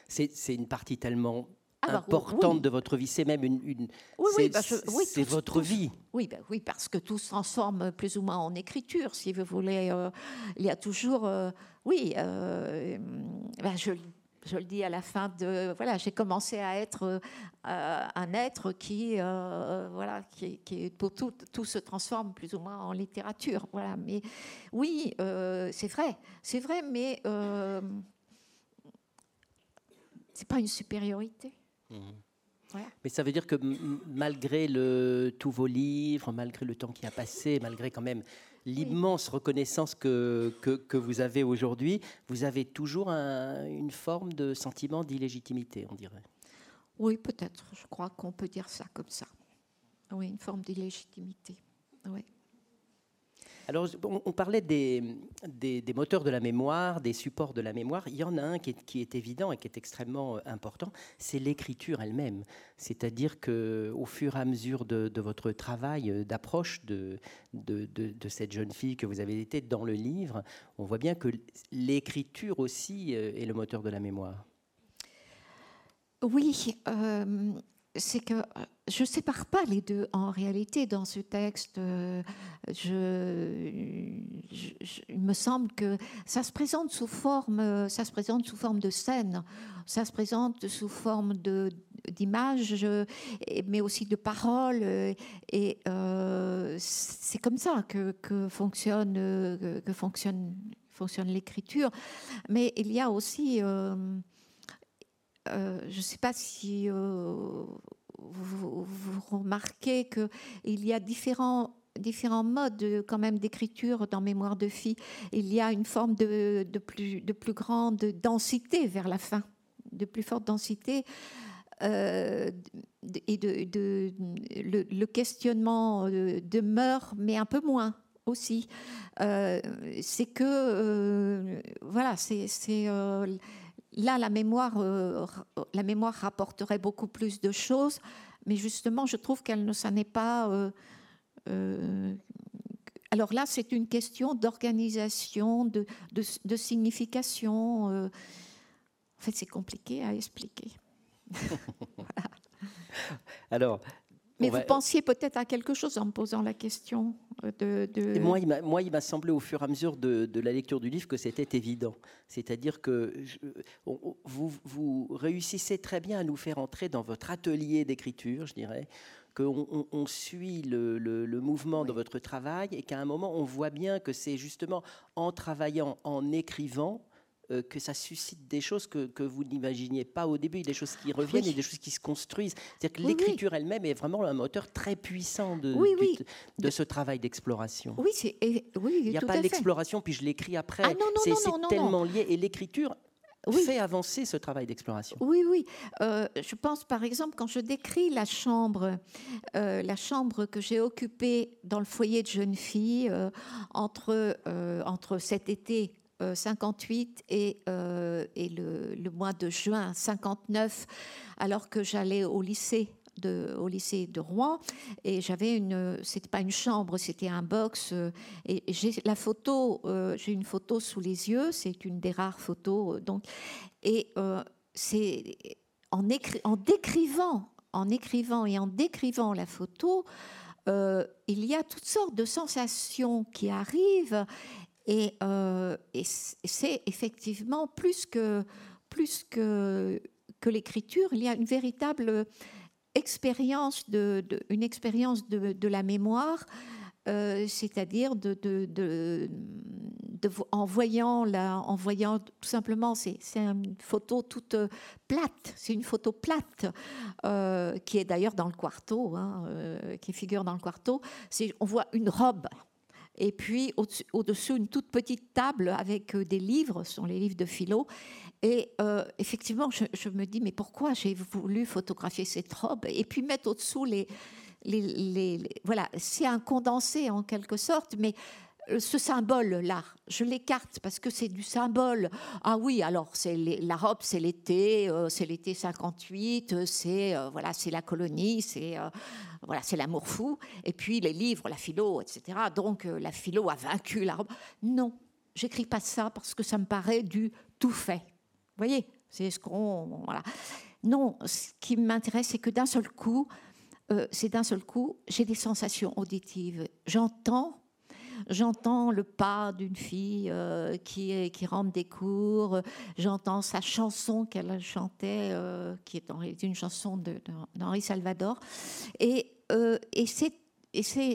C'est une partie tellement ah, bah, importante de votre vie. C'est même une. une oui, bah, c'est votre vie. Oui, bah, oui, parce que tout se transforme plus ou moins en écriture, si vous voulez. Euh, il y a toujours. oui, je je le dis à la fin de voilà j'ai commencé à être euh, un être qui euh, voilà qui, qui, pour tout, tout se transforme plus ou moins en littérature voilà mais oui euh, c'est vrai c'est vrai mais c'est pas une supériorité mmh. Mais ça veut dire que malgré le, tous vos livres, malgré le temps qui a passé, malgré quand même l'immense reconnaissance que, que, vous avez aujourd'hui, vous avez toujours une forme de sentiment d'illégitimité, on dirait. Oui, peut-être. Je crois qu'on peut dire ça comme ça. Oui, une forme d'illégitimité. Oui. Alors, on, parlait des, moteurs de la mémoire, des supports de la mémoire. Il y en a un qui est, évident et qui est extrêmement euh, important, c'est l'écriture elle-même. C'est-à-dire que, au fur et à mesure de, votre travail euh, d'approche de, cette jeune fille que vous avez été dans le livre, on voit bien que l'écriture aussi euh, est le moteur de la mémoire. Oui, c'est que je ne sépare pas les deux. En réalité, dans ce texte, euh, il me semble que ça se présente sous forme, ça se présente sous forme de scène, ça se présente sous forme de d'images, mais aussi de paroles. Et euh, c'est comme ça que, que fonctionne, que fonctionne, fonctionne l'écriture. Mais il y a aussi, euh, je ne sais pas si vous, remarquez qu'il y a différents différents modes quand même d'écriture dans Mémoire de fille. Il y a une forme de, plus, de plus grande densité vers la fin, de plus forte densité. Euh, et de, le, questionnement euh, demeure, mais un peu moins aussi. Euh, c'est que, voilà, c'est là la mémoire, la mémoire rapporterait beaucoup plus de choses, mais justement, je trouve qu'elle ne s'en est pas. alors là, c'est une question d'organisation, de, de, signification. En fait, c'est compliqué à expliquer. Alors, mais vous pensiez peut-être à quelque chose en me posant la question de. Moi, il m'a semblé au fur et à mesure de, la lecture du livre que c'était évident. C'est-à-dire que vous, vous, réussissez très bien à nous faire entrer dans votre atelier d'écriture, je dirais, qu'on on, suit le, le, mouvement de votre travail et qu'à un moment, on voit bien que c'est justement en travaillant, en écrivant, euh, que ça suscite des choses que, que vous n'imaginiez pas au début, des choses qui reviennent et des choses qui se construisent. C'est-à-dire que l'écriture elle-même est vraiment un moteur très puissant de, de, ce travail d'exploration. Oui, c'est, oui, il n'y a pas l'exploration, puis je l'écris après. Ah, c'est, tellement lié. Et l'écriture fait avancer ce travail d'exploration. Oui, oui. Euh, je pense par exemple quand je décris la chambre, euh, la chambre que j'ai occupée dans le foyer de jeune fille entre, entre cet été 58 euh, et, euh, le, mois de juin 59, alors que j'allais au lycée. De, au lycée de Rouen et j'avais une c'était pas une chambre c'était un box euh, et j'ai la photo j'ai une photo sous les yeux c'est une des rares photos donc et c'est en, en décrivant en écrivant et en décrivant la photo il y a toutes sortes de sensations qui arrivent euh, et, c'est effectivement plus que, plus que, que l'écriture, il y a une véritable expérience de, une expérience de, la mémoire, euh, c'est-à-dire de, de, en voyant la, en voyant tout simplement, c'est une photo toute plate, c'est une photo plate euh, qui est d'ailleurs dans le quarto, hein, qui figure dans le quarto. On voit une robe et puis au-dessous une toute petite table avec euh, des livres, ce sont les livres de philo. Et euh, effectivement, je, me dis, mais pourquoi j'ai voulu photographier cette robe et puis mettre au-dessous les, voilà, c'est un condensé en quelque sorte, mais ce symbole-là, je l'écarte parce que c'est du symbole. Ah oui, alors c'est la robe, c'est l'été, c'est l'été 58, c'est voilà, c'est la colonie, c'est voilà, c'est l'amour fou. Et puis les livres, la philo, etc. Donc euh, la philo a vaincu la robe. Non, j'écris pas ça parce que ça me paraît du tout fait. Vous voyez, c'est ce qu'on voilà. Non, ce qui m'intéresse, c'est que d'un seul coup, euh, c'est d'un seul coup, j'ai des sensations auditives. J'entends J'entends le pas d'une fille euh, qui, qui rentre des cours. J'entends sa chanson qu'elle chantait, euh, qui est une chanson d'Henri Salvador. Et, euh, et c'est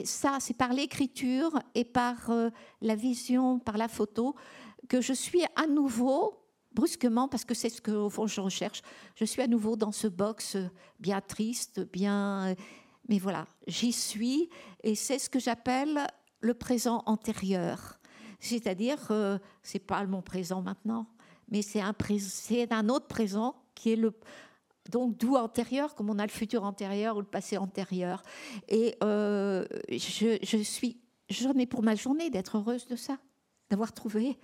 ça, c'est par l'écriture et par la vision, par la photo, que je suis à nouveau, brusquement, parce que c'est ce que fond je recherche, je suis à nouveau dans ce box bien triste, bien. Mais voilà, j'y suis, et c'est ce que j'appelle le présent antérieur. C'est-à-dire, euh, c'est pas mon présent maintenant, mais c'est un, un autre présent qui est le donc d'où antérieur, comme on a le futur antérieur ou le passé antérieur. Et euh, je, je, suis, j'en ai pour ma journée d'être heureuse de ça, d'avoir trouvé,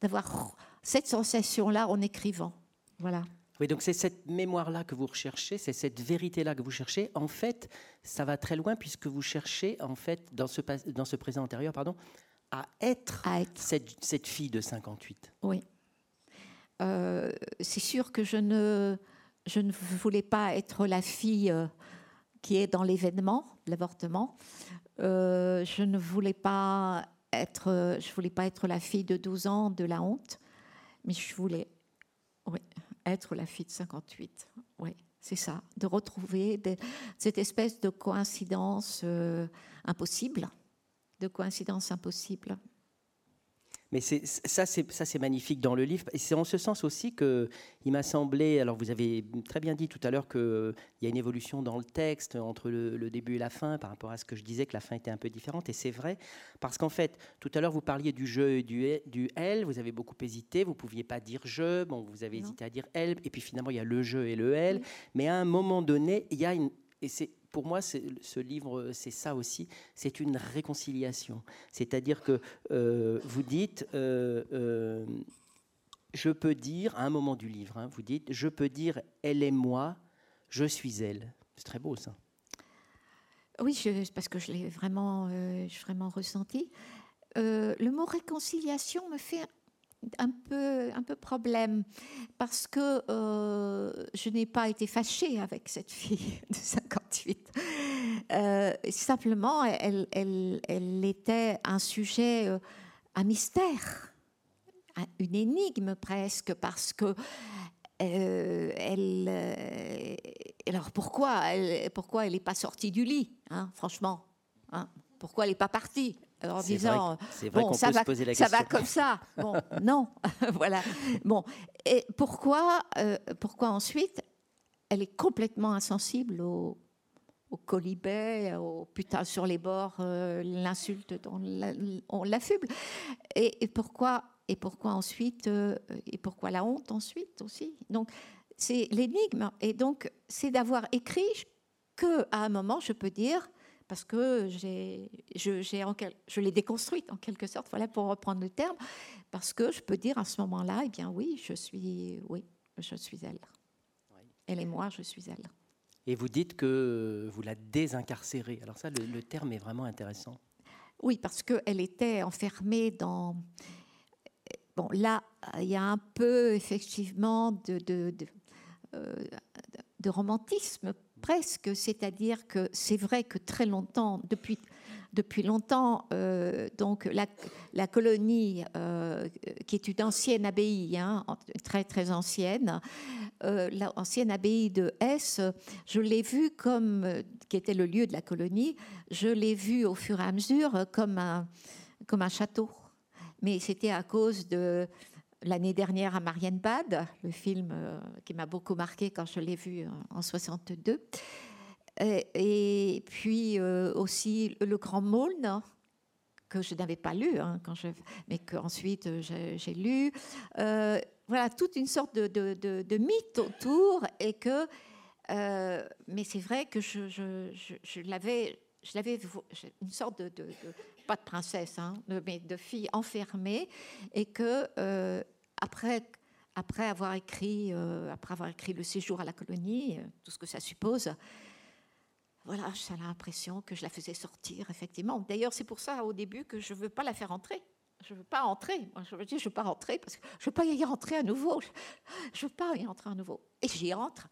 d'avoir cette sensation-là en écrivant. Voilà. Oui, donc c'est cette mémoire-là que vous recherchez, c'est cette vérité-là que vous cherchez. En fait, ça va très loin puisque vous cherchez, en fait, dans ce, dans ce présent antérieur, pardon, à être, Cette, cette, fille de 58. Oui. Euh, c'est sûr que je ne, je ne voulais pas être la fille euh, qui est dans l'événement, l'avortement. Euh, je ne voulais pas être, je voulais pas être la fille de 12 ans de la honte, mais je voulais, être la fille de 58. Oui, c'est ça, de retrouver cette espèce de coïncidence euh, impossible, de coïncidence impossible. Mais ça, c'est magnifique dans le livre. Et c'est en ce sens aussi que il m'a semblé. Alors, vous avez très bien dit tout à l'heure qu'il y a une évolution dans le texte entre le, début et la fin par rapport à ce que je disais que la fin était un peu différente. Et c'est vrai parce qu'en fait, tout à l'heure vous parliez du je et du, du elle. Vous avez beaucoup hésité. Vous pouviez pas dire je. Bon, vous avez hésité à dire elle. Et puis finalement, il y a le je et le elle. Mais à un moment donné, il y a une et c'est pour moi, ce livre, c'est ça aussi, c'est une réconciliation. C'est-à-dire que euh, vous dites, euh, euh, je peux dire, à un moment du livre, hein, vous dites, je peux dire, elle est moi, je suis elle. C'est très beau ça. Oui, parce que je l'ai vraiment, ressenti. le mot réconciliation me fait un peu, problème parce que je n'ai pas été fâchée avec cette fille de 58. Euh, simplement, elle, elle, elle, était un sujet, euh, un mystère, une énigme presque, parce que elle, alors pourquoi elle, pourquoi elle n'est pas sortie du lit, hein, franchement hein, Pourquoi elle n'est pas partie? En disant bon, ça, va, ça va comme ça. Bon, non, voilà. Bon, et pourquoi, euh, pourquoi ensuite elle est complètement insensible au, au colibet, au putain sur les bords, euh, l'insulte dont on l'affuble. Et, et, pourquoi et pourquoi ensuite euh, et pourquoi la honte ensuite aussi? Donc c'est l'énigme et donc c'est d'avoir écrit que à un moment je peux dire parce que j'ai, je, j'ai je l'ai déconstruite en quelque sorte, voilà pour reprendre le terme, parce que je peux dire à ce moment-là, eh bien oui, je suis, oui, je suis elle. Elle et moi, je suis elle. Et vous dites que vous la désincarcérez. Alors ça, le, terme est vraiment intéressant. Oui, parce qu'elle était enfermée dans... Bon, là, il y a un peu effectivement de, euh, de romantisme presque, c'est-à-dire que c'est vrai que très longtemps, depuis, depuis longtemps, euh, donc la, colonie, euh, qui est une ancienne abbaye, hein, très très ancienne, euh, l'ancienne abbaye de Hesse, je l'ai vue comme, qui était le lieu de la colonie, je l'ai vue au fur et à mesure comme un, comme un château. Mais c'était à cause de l'année dernière à Marienbad, le film qui m'a beaucoup marqué quand je l'ai vu en 62. Et, puis euh, aussi Le Grand Maulne, que je n'avais pas lu, hein, quand je, mais qu'ensuite euh, j'ai lu. voilà, toute une sorte de, de, mythe autour et que. mais c'est vrai que je, je, l'avais, je l'avais une sorte de, pas de princesse, hein, mais de fille enfermée, et que euh, après, après, avoir écrit, euh, après avoir écrit Le séjour à la colonie, euh, tout ce que ça suppose, voilà, j'ai l'impression que je la faisais sortir, effectivement. D'ailleurs, c'est pour ça, au début, que je ne veux pas la faire entrer. Je ne veux pas entrer. Moi, je veux dire, je ne veux pas rentrer parce que je ne veux pas y rentrer à nouveau. Je ne veux pas y rentrer à nouveau. Et j'y entre.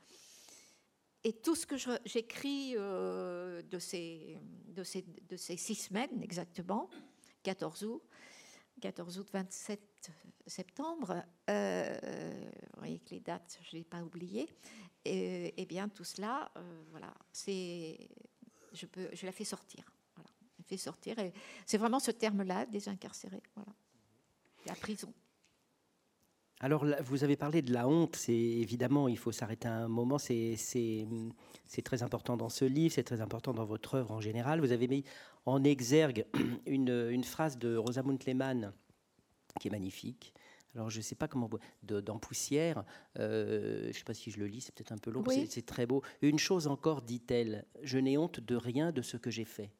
Et tout ce que j'écris euh, de, ces, de, ces, de ces six semaines exactement, 14 août, 14 août, 27 septembre, euh, vous voyez que les dates, je ne l'ai pas oubliées, et, et, bien tout cela, euh, voilà, je, la fais sortir. Je sortir, c'est vraiment ce terme-là, désincarcéré, voilà, la prison. Alors, vous avez parlé de la honte. C'est évidemment, il faut s'arrêter un moment. C'est très important dans ce livre, c'est très important dans votre œuvre en général. Vous avez mis en exergue une, une phrase de Rosamund Lehmann qui est magnifique. Alors, je ne sais pas comment. Dans Poussière, euh, je ne sais pas si je le lis, c'est peut-être un peu long, c'est très beau. Une chose encore, dit-elle Je n'ai honte de rien de ce que j'ai fait.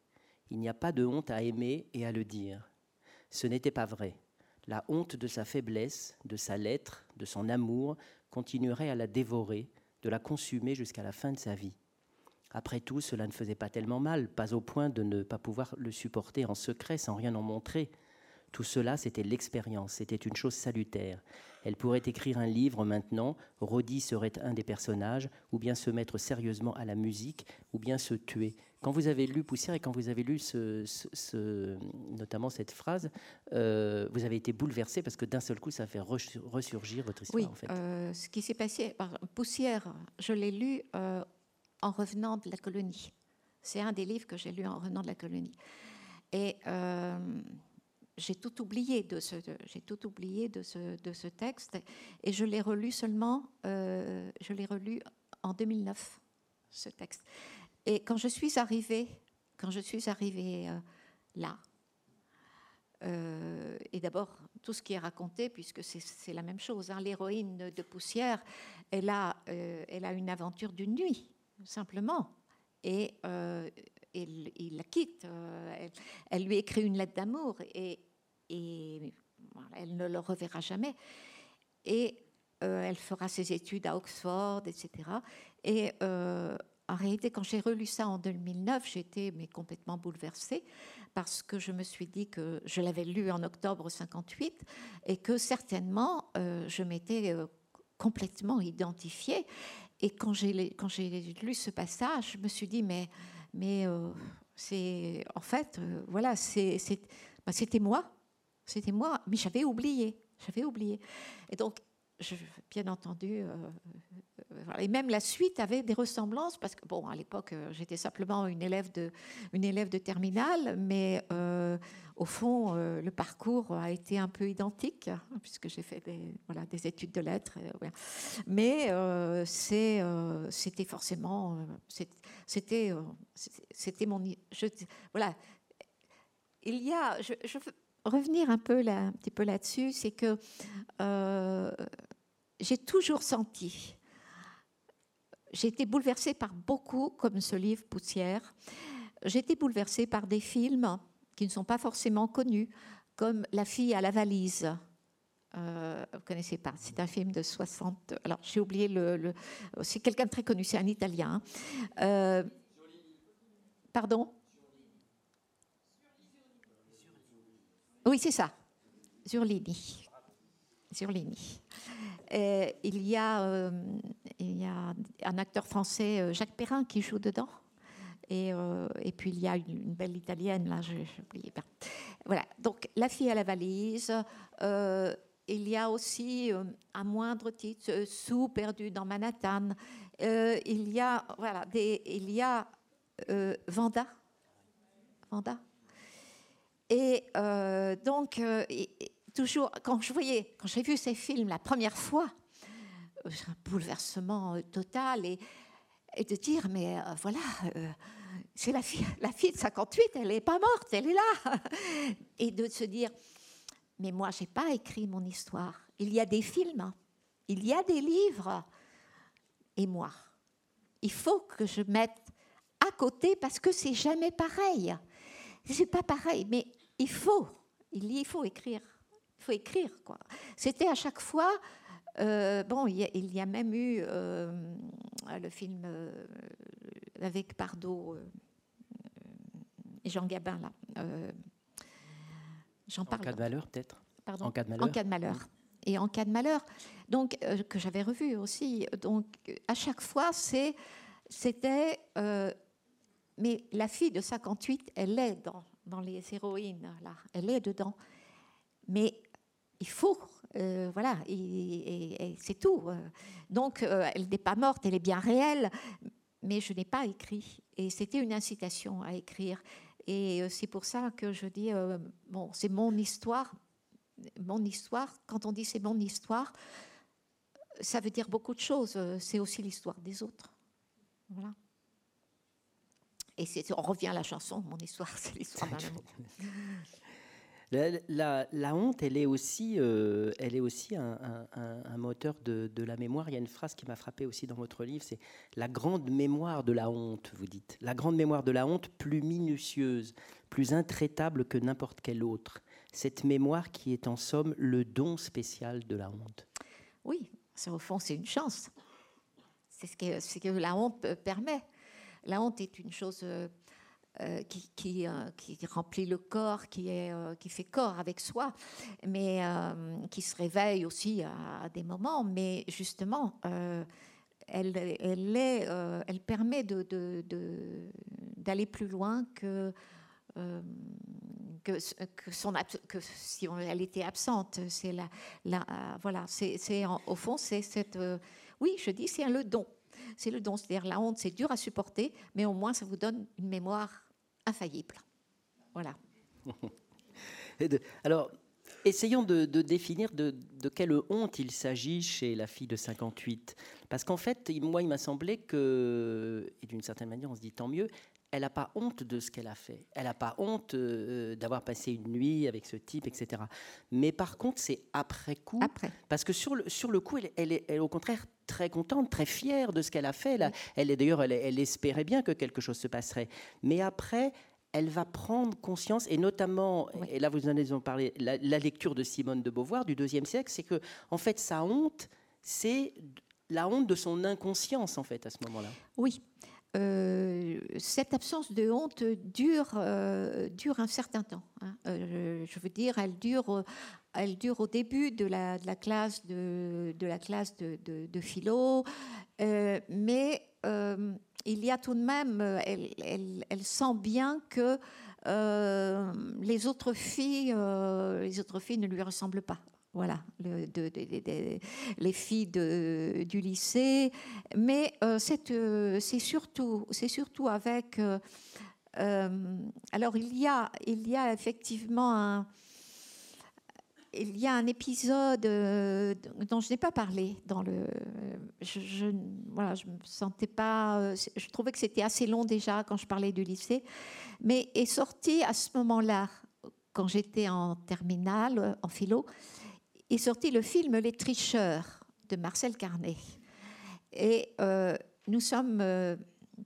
Il n'y a pas de honte à aimer et à le dire. Ce n'était pas vrai la honte de sa faiblesse, de sa lettre, de son amour, continuerait à la dévorer, de la consumer jusqu'à la fin de sa vie. Après tout, cela ne faisait pas tellement mal, pas au point de ne pas pouvoir le supporter en secret sans rien en montrer. Tout cela, c'était l'expérience, c'était une chose salutaire. Elle pourrait écrire un livre maintenant, Rodi serait un des personnages, ou bien se mettre sérieusement à la musique, ou bien se tuer. Quand vous avez lu Poussière et quand vous avez lu ce, notamment cette phrase, euh, vous avez été bouleversé parce que d'un seul coup, ça a fait ressurgir votre histoire. Oui, en fait. Euh, ce qui s'est passé, Poussière, je l'ai lu euh, en revenant de la colonie. C'est un des livres que j'ai lu en revenant de la colonie. Et j'ai tout oublié de ce, j'ai tout oublié de ce, de ce texte et je l'ai relu seulement, euh, je l'ai relu en 2009, ce texte. Et quand je suis arrivée, quand je suis arrivée euh, là, euh, et d'abord tout ce qui est raconté, puisque c'est la même chose, hein, l'héroïne de Poussière, elle a, elle a une aventure d'une nuit, simplement. Et il, la quitte. Elle, elle, lui écrit une lettre d'amour et et elle ne le reverra jamais. Et euh, elle fera ses études à Oxford, etc. Et euh, en réalité, quand j'ai relu ça en 2009, j'étais mais complètement bouleversée parce que je me suis dit que je l'avais lu en octobre 58 et que certainement euh, je m'étais complètement identifiée. Et quand j'ai lu ce passage, je me suis dit mais mais c'est en fait voilà bah, c'était moi c'était moi, mais j'avais oublié. J'avais oublié. Et donc, bien entendu, euh, euh, et même la suite avait des ressemblances parce que bon, à l'époque, euh, j'étais simplement une élève de, une terminale, mais au fond, le parcours a été un peu identique hein, puisque j'ai fait des, études de lettres. Mais c'était forcément, c'était, mon, voilà. Il y a, revenir un peu là, un petit peu là-dessus, c'est que euh, j'ai toujours senti, j'ai été bouleversée par beaucoup, comme ce livre Poussière, j'ai été bouleversée par des films qui ne sont pas forcément connus, comme La fille à la valise. Euh, vous connaissez pas, c'est un film de 60. Alors j'ai oublié le. c'est quelqu'un de très connu, c'est un Italien. Euh, pardon? Oui, c'est ça. Zurlini. Zurlini. Euh, il, y a, euh, il y a un acteur français, euh, Jacques Perrin, qui joue dedans. Et, puis il y a une, belle italienne, là, n'oubliais pas. Voilà, donc La fille à la valise. il y a aussi, à moindre titre, Sous perdu dans Manhattan. il y a, voilà, des, il y a Vanda. Vanda? Et euh, donc, euh, toujours, quand je voyais, quand j'ai vu ces films la première fois, euh, un bouleversement total et, de dire, mais voilà, c'est la fille, la fille de 58, elle n'est pas morte, elle est là. Et de se dire, mais moi, j'ai pas écrit mon histoire. Il y a des films, il y a des livres, et moi, il faut que je mette à côté parce que c'est jamais pareil. C'est pas pareil, mais il faut, il faut écrire. Il faut écrire, quoi. C'était à chaque fois. Euh, bon, il y, a, même eu euh, le film euh, avec Pardo et Jean Gabin, là. J'en parle. En cas de malheur, peut-être? Pardon? En cas de malheur. En cas de malheur. Et en cas de malheur, donc, que j'avais revu aussi. Donc, à chaque fois, c'était. mais la fille de 58, elle est dans dans les héroïnes, là, elle est dedans. Mais il faut, euh, voilà, et, c'est tout. Donc, euh, elle n'est pas morte, elle est bien réelle, mais je n'ai pas écrit. Et c'était une incitation à écrire. Et euh, c'est pour ça que je dis, bon, c'est mon histoire. Mon histoire, quand on dit c'est mon histoire, ça veut dire beaucoup de choses. C'est aussi l'histoire des autres. Voilà. Et on revient à la chanson, mon histoire, c'est l'histoire d'un amour. La, la, honte, elle est aussi, euh, elle est aussi un, moteur de, de, la mémoire. Il y a une phrase qui m'a frappé aussi dans votre livre, c'est la grande mémoire de la honte, vous dites. La grande mémoire de la honte, plus minutieuse, plus intraitable que n'importe quelle autre. Cette mémoire qui est en somme le don spécial de la honte. Oui, au fond, c'est une chance. C'est ce que, ce que la honte permet. La honte est une chose euh, euh, qui, euh, qui, remplit le corps, qui, fait corps avec soi, mais qui se réveille aussi à, des moments. Mais justement, elle, permet d'aller plus loin que, si elle était absente. Voilà, au fond, c'est cette. oui, je dis, c'est le don c'est le don. C'est-à-dire la honte, c'est dur à supporter, mais au moins ça vous donne une mémoire infaillible. Voilà. Alors, essayons de, définir de, quelle honte il s'agit chez la fille de 58. Parce qu'en fait, moi, il m'a semblé que, et d'une certaine manière, on se dit tant mieux, elle n'a pas honte de ce qu'elle a fait. Elle n'a pas honte euh, d'avoir passé une nuit avec ce type, etc. Mais par contre, c'est après coup. Après. Parce que sur le, sur le coup, elle, est, au contraire très contente, très fière de ce qu'elle a fait. Elle, est d'ailleurs, elle, espérait bien que quelque chose se passerait. Mais après, elle va prendre conscience, et notamment, et là vous en avez parlé, la, la, lecture de Simone de Beauvoir du deuxième siècle, c'est que en fait sa honte, c'est la honte de son inconscience en fait à ce moment-là. Oui, euh, cette absence de honte dure, euh, dure un certain temps. Hein. Euh, je veux dire, elle dure, elle dure au début de la, de la classe de, de, la classe de, de, philo, mais il y a tout de même, elle, elle, elle sent bien que les autres filles, les autres filles ne lui ressemblent pas voilà, le, de, les filles du lycée. Mais euh, euh, c'est surtout, surtout avec. Euh, alors il y a, il y a effectivement un, il y a un épisode dont je n'ai pas parlé dans le. Je, je, voilà, je me sentais pas. Je trouvais que c'était assez long déjà quand je parlais du lycée, mais est sorti à ce moment-là, quand j'étais en terminale, en philo est sorti le film Les Tricheurs de Marcel Carnet. Et euh, nous sommes, euh,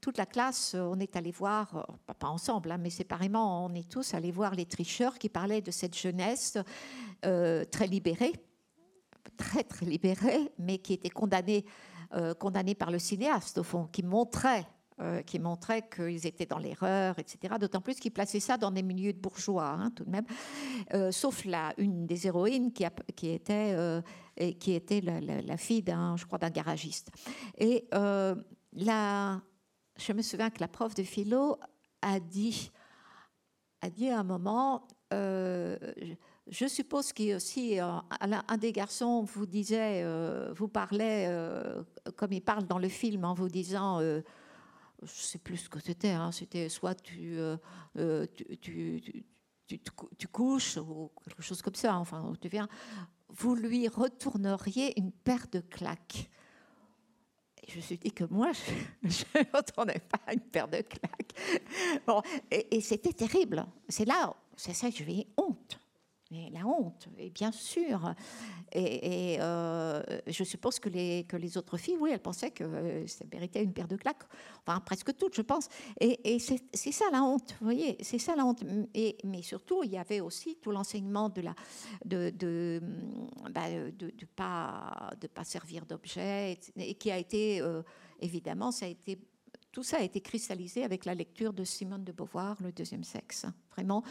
toute la classe, on est allé voir, euh, pas, ensemble, hein, mais séparément, on est tous allés voir Les Tricheurs qui parlaient de cette jeunesse très libérée, très très libérée, mais qui était condamnée, condamnée par le cinéaste, au fond, qui montrait euh, qui montrait qu'ils étaient dans l'erreur, etc. D'autant plus qu'ils plaçaient ça dans des milieux de bourgeois, hein, tout de même. Euh, sauf la, une des héroïnes qui, qui était, euh, qui était la, fille d'un, je crois, d'un garagiste. Et la, je me souviens que la prof de philo a dit, a dit à un moment. Je suppose qu'aussi un, un des garçons vous disait, vous parlait comme il parle dans le film en vous disant je sais plus ce que c'était. Hein. C'était soit tu, euh, euh, tu, tu, tu, couches ou quelque chose comme ça. Enfin, tu viens. Vous lui retourneriez une paire de claques. Je me suis dit que moi, je ne retournais pas une paire de claques. Bon, et, et c'était terrible. C'est là, c'est ça que je vais honte la honte, et bien sûr. Et, euh, je suppose que les, que les autres filles, oui, elles pensaient que euh, ça méritait une paire de claques. Enfin, presque toutes, je pense. Et, c'est ça la honte, vous voyez, c'est ça la honte. Et, mais surtout, il y avait aussi tout l'enseignement de la de de, bah, de, pas de pas servir d'objet et, qui a été euh, évidemment, ça a été tout ça a été cristallisé avec la lecture de Simone de Beauvoir, Le deuxième sexe, vraiment.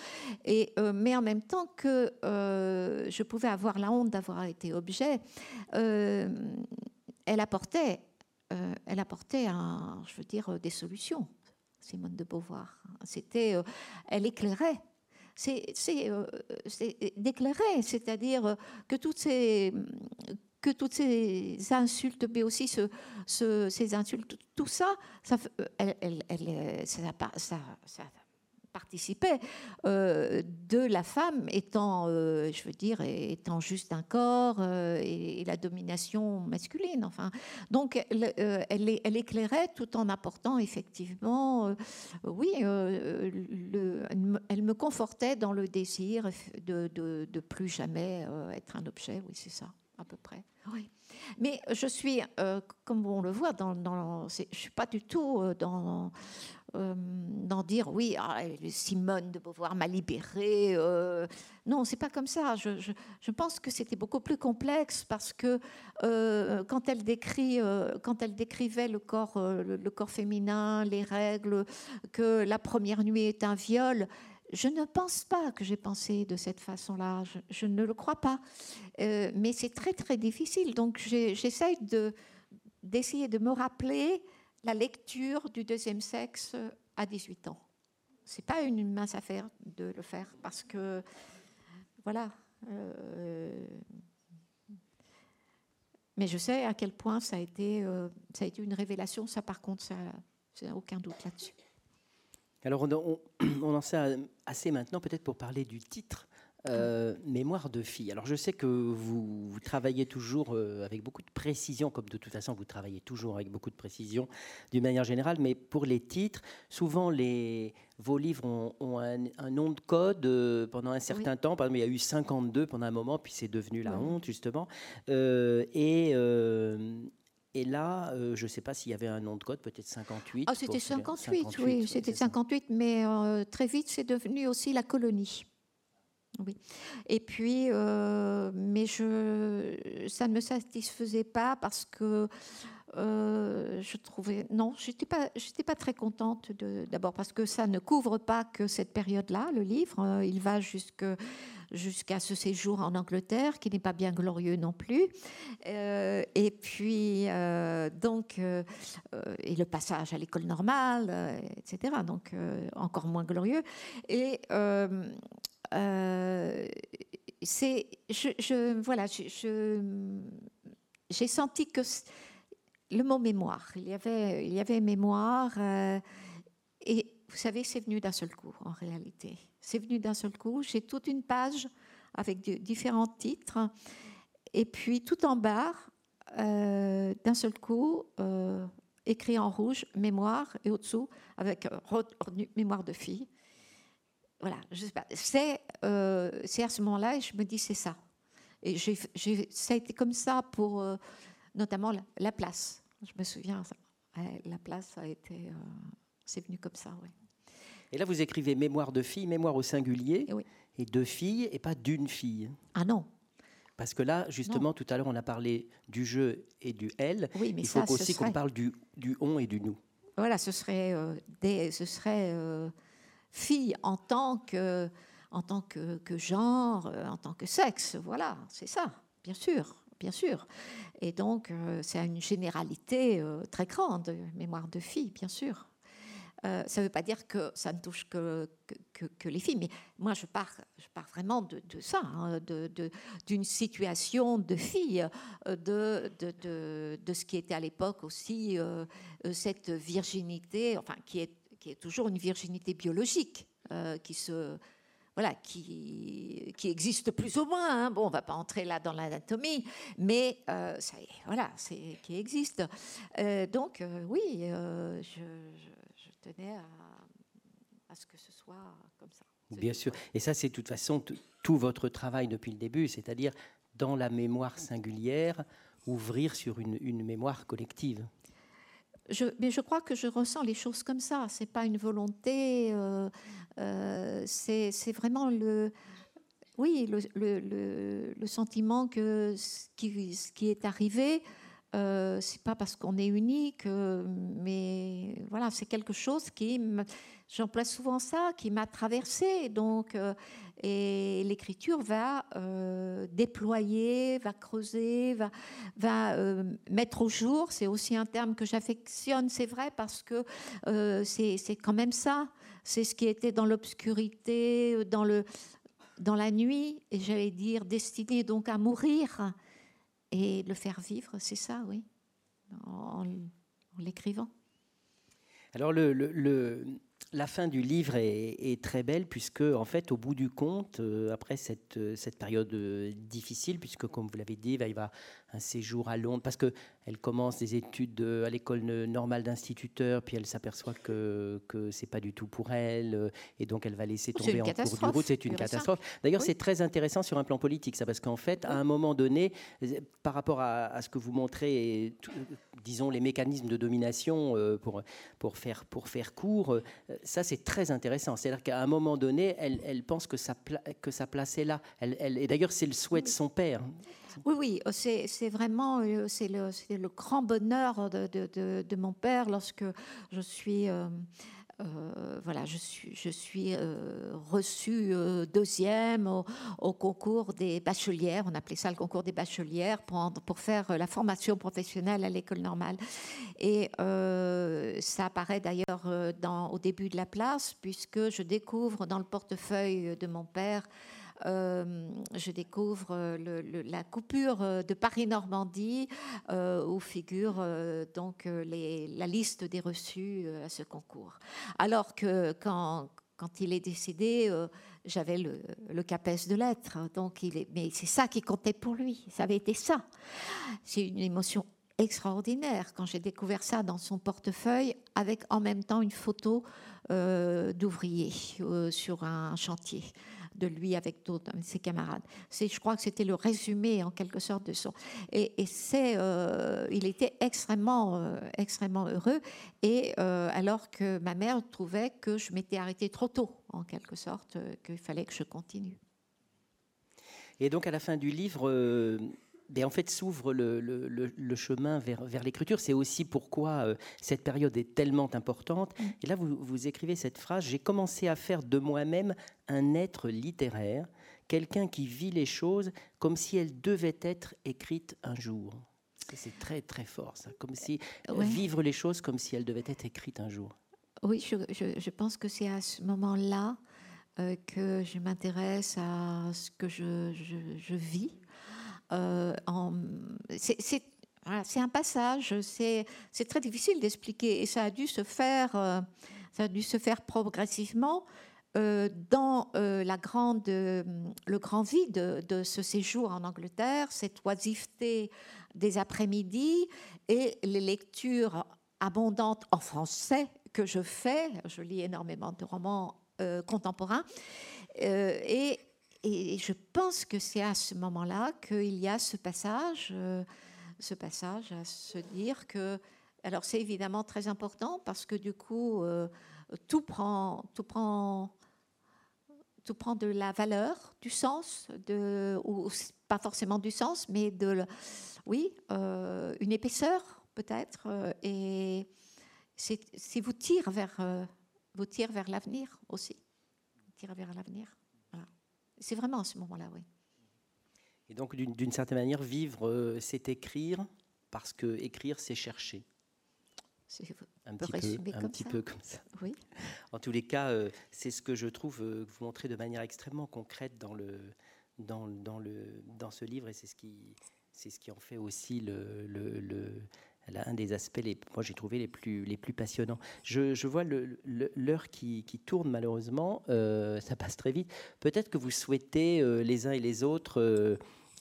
Et, euh, mais en même temps que euh, je pouvais avoir la honte d'avoir été objet, euh, elle apportait, elle apportait, je veux dire, des solutions. Simone de Beauvoir, c'était, elle éclairait c'est d'éclairer, c'est-à-dire que toutes ces, que toutes ces insultes, mais aussi ce, ces insultes, tout ça, ça, participait euh, de la femme étant, euh, je veux dire, étant juste un corps euh, et, la domination masculine. Enfin, donc elle, elle, éclairait tout en apportant effectivement, oui, le, elle me confortait dans le désir de, de, de plus jamais être un objet. Oui, c'est ça à peu près. Oui. Mais je suis, euh, comme on le voit, je ne suis pas du tout euh, dans, euh, dans dire oui, ah, Simone de Beauvoir m'a libérée. Euh, non, c'est pas comme ça. Je, je, je pense que c'était beaucoup plus complexe parce que quand, elle décrit, quand elle décrivait le corps, le corps féminin, les règles, que la première nuit est un viol, je ne pense pas que j'ai pensé de cette façon-là, je, ne le crois pas. Euh, mais c'est très très difficile, donc j'essaye de, d'essayer de me rappeler la lecture du deuxième sexe à 18 ans. C'est pas une mince affaire de le faire parce que, voilà. Euh, mais je sais à quel point ça a été, euh, ça a été une révélation. Ça, par contre, ça, n'a aucun doute là-dessus. Alors on, on, en sait assez maintenant peut-être pour parler du titre Euh, mémoire de fille. Alors je sais que vous, travaillez toujours euh, avec beaucoup de précision, comme de toute façon vous travaillez toujours avec beaucoup de précision d'une manière générale, mais pour les titres, souvent les, vos livres ont, un, nom de code euh, pendant un certain temps. Par exemple, il y a eu 52 pendant un moment, puis c'est devenu la honte justement. et et là, je ne sais pas s'il y avait un nom de code, peut-être 58. Ah, c'était 58, oui, c'était 58, mais très vite, c'est devenu aussi la colonie. Oui. Et puis, euh, mais je, ça ne me satisfaisait pas parce que euh, je trouvais non, j'étais pas, j'étais pas très contente d'abord parce que ça ne couvre pas que cette période-là, le livre. Euh, il va jusque jusqu'à ce séjour en Angleterre, qui n'est pas bien glorieux non plus. et puis, donc, et le passage à l'école normale, etc., donc encore moins glorieux. Et euh, c'est, je, voilà, j'ai senti que le mot mémoire, il y avait, il y avait mémoire, euh, et vous savez, c'est venu d'un seul coup en réalité. C'est venu d'un seul coup. J'ai toute une page avec différents titres, et puis tout en bas, euh, d'un seul coup, écrit en rouge, mémoire, et au-dessous, avec mémoire de fille voilà. C'est, euh, à ce moment-là, et je me dis, c'est ça. Et ça a été comme ça pour euh, notamment la, place. Je me souviens, la place a été, euh, c'est venu comme ça, oui. Et là, vous écrivez mémoire de fille, mémoire au singulier, et de fille, et pas d'une fille. Ah non. Parce que là, justement, tout à l'heure, on a parlé du je et du elle. Oui, mais Il faut aussi qu'on parle du, du on et du nous. Voilà, ce serait, des, ce serait fille en tant que, en tant que, genre, euh, en tant que sexe. Voilà, c'est ça, bien sûr, bien sûr. Et donc, euh, c'est une généralité euh, très grande, mémoire de fille, bien sûr. Ça ne veut pas dire que ça ne touche que, les filles, mais moi je pars, vraiment de, ça, hein, d'une situation de fille, de, de, ce qui était à l'époque aussi cette virginité, enfin qui est toujours une virginité biologique, euh, qui existe plus ou moins. Hein. Bon, on va pas entrer là dans l'anatomie, mais euh, ça, voilà, c'est qui existe. Euh, donc oui, je, tenais à, à, ce que ce soit comme ça. Bien sûr. Et ça, c'est de toute façon tout votre travail depuis le début, c'est-à-dire dans la mémoire singulière, ouvrir sur une, une mémoire collective mais je crois que je ressens les choses comme ça. C'est pas une volonté. Euh, euh, c'est vraiment le, oui, le, le, le, sentiment que ce qui, ce qui est arrivé, euh, c'est pas parce qu'on est unique, mais voilà, c'est quelque chose qui, j'emploie souvent ça, qui m'a traversé. Donc, et l'écriture va euh, déployer, va creuser, va, euh, mettre au jour. C'est aussi un terme que j'affectionne, c'est vrai, parce que euh, c'est quand même ça. C'est ce qui était dans l'obscurité, dans, le, dans la nuit, et j'allais dire destiné donc à mourir et le faire vivre, c'est ça, oui, en, l'écrivant. Alors la fin du livre est, très belle puisque, en fait, au bout du compte, euh, après cette, euh, cette période euh, difficile, puisque, comme vous l'avez dit, il va y avoir un séjour à Londres, parce qu'elle commence des études à l'école normale d'instituteur, puis elle s'aperçoit que ce n'est pas du tout pour elle, et donc elle va laisser tomber en cours de route. C'est une catastrophe. D'ailleurs, c'est très intéressant sur un plan politique, ça, parce qu'en fait, à un moment donné, par rapport à, ce que vous montrez, disons, les mécanismes de domination pour, pour, faire, pour faire court, ça, c'est très intéressant. C'est-à-dire qu'à un moment donné, elle, elle pense que sa, que sa place est là. Elle, elle, et d'ailleurs, c'est le souhait de son père. Oui, oui, oh, c'est vraiment euh, c'est le, le, grand bonheur de, de, mon père lorsque je suis... Euh, euh, voilà, je suis, je suis euh, reçue euh, deuxième au, concours des bachelières. On appelait ça le concours des bachelières pour, pour faire la formation professionnelle à l'école normale. Et ça apparaît d'ailleurs au début de la place, puisque je découvre dans le portefeuille de mon père euh, je découvre euh, la coupure euh, de Paris-Normandie où figure donc la liste des reçus à ce concours. Alors que quand il est décédé, j'avais le, le, CAPES de lettres. Donc il est, mais c'est ça qui comptait pour lui. Ça avait été ça. C'est une émotion extraordinaire quand j'ai découvert ça dans son portefeuille avec en même temps une photo d'ouvrier sur un chantier de lui avec d'autres de ses camarades. Je crois que c'était le résumé en quelque sorte de son. Et, c'est, euh, il était extrêmement, extrêmement heureux. Et alors que ma mère trouvait que je m'étais arrêtée trop tôt, en quelque sorte, qu'il fallait que je continue. Et donc à la fin du livre, ben, en fait s'ouvre le, chemin vers, vers l'écriture. C'est aussi pourquoi euh, cette période est tellement importante. Mm. Et là, vous, vous écrivez cette phrase, j'ai commencé à faire de moi-même un être littéraire, quelqu'un qui vit les choses comme si elles devaient être écrites un jour. C'est très très fort, ça. Comme si vivre les choses comme si elles devaient être écrites un jour. Oui, je, je, pense que c'est à ce moment-là euh, que je m'intéresse à ce que je, je vis euh, c'est un passage, c'est très difficile d'expliquer et ça a dû se faire, euh, ça a dû se faire progressivement euh, dans le grand vide de ce séjour en Angleterre, cette oisiveté des après-midi et les lectures abondantes en français que je fais. Je lis énormément de romans contemporains et et je pense que c'est à ce moment-là qu'il y a ce passage, euh, ce passage à se dire que, alors c'est évidemment très important parce que du coup euh, tout prend, tout prend, tout prend de la valeur, du sens, de, ou pas forcément du sens, mais de, oui, euh, une épaisseur peut-être, et c'est vous tire vers, vous tire vers l'avenir aussi, tire vers l'avenir. C'est vraiment à ce moment-là, oui. Et donc, d'une certaine manière, vivre, euh, c'est écrire, parce que écrire, c'est chercher. Un, petit, peu, un petit peu comme ça. Oui. En tous les cas, euh, c'est ce que je trouve euh, que vous montrez de manière extrêmement concrète dans, le, dans, dans, le, dans ce livre, et c'est ce, qui, ce qui en fait aussi le, le un des aspects, les, moi j'ai trouvé les plus, les plus passionnants. Je, vois l'heure qui, tourne malheureusement, euh, ça passe très vite. Peut-être que vous souhaitez euh, les uns et les autres euh,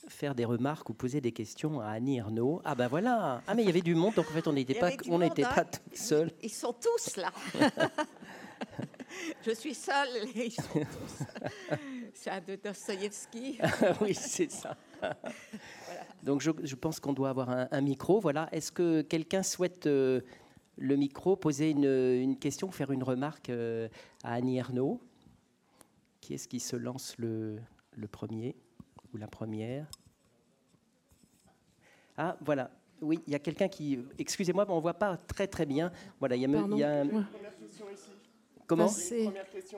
faire des remarques ou poser des questions à Annie Ernaux. Ah ben voilà, ah mais il y avait du monde, donc en fait on n'était pas, on n'était hein. pas seuls. Ils sont tous là. Je suis seule, ils sont tous. C'est un de Dostoïevski. oui, c'est ça. Donc je, pense qu'on doit avoir un, micro. Voilà. Est-ce que quelqu'un souhaite euh, le micro, poser une, question, faire une remarque euh, à Annie Ernaux? Qui est-ce qui se lance le, premier ou la première? Ah, voilà. Oui, il y a quelqu'un qui. Excusez-moi, mais on ne voit pas très très bien. Voilà, il y a, Comment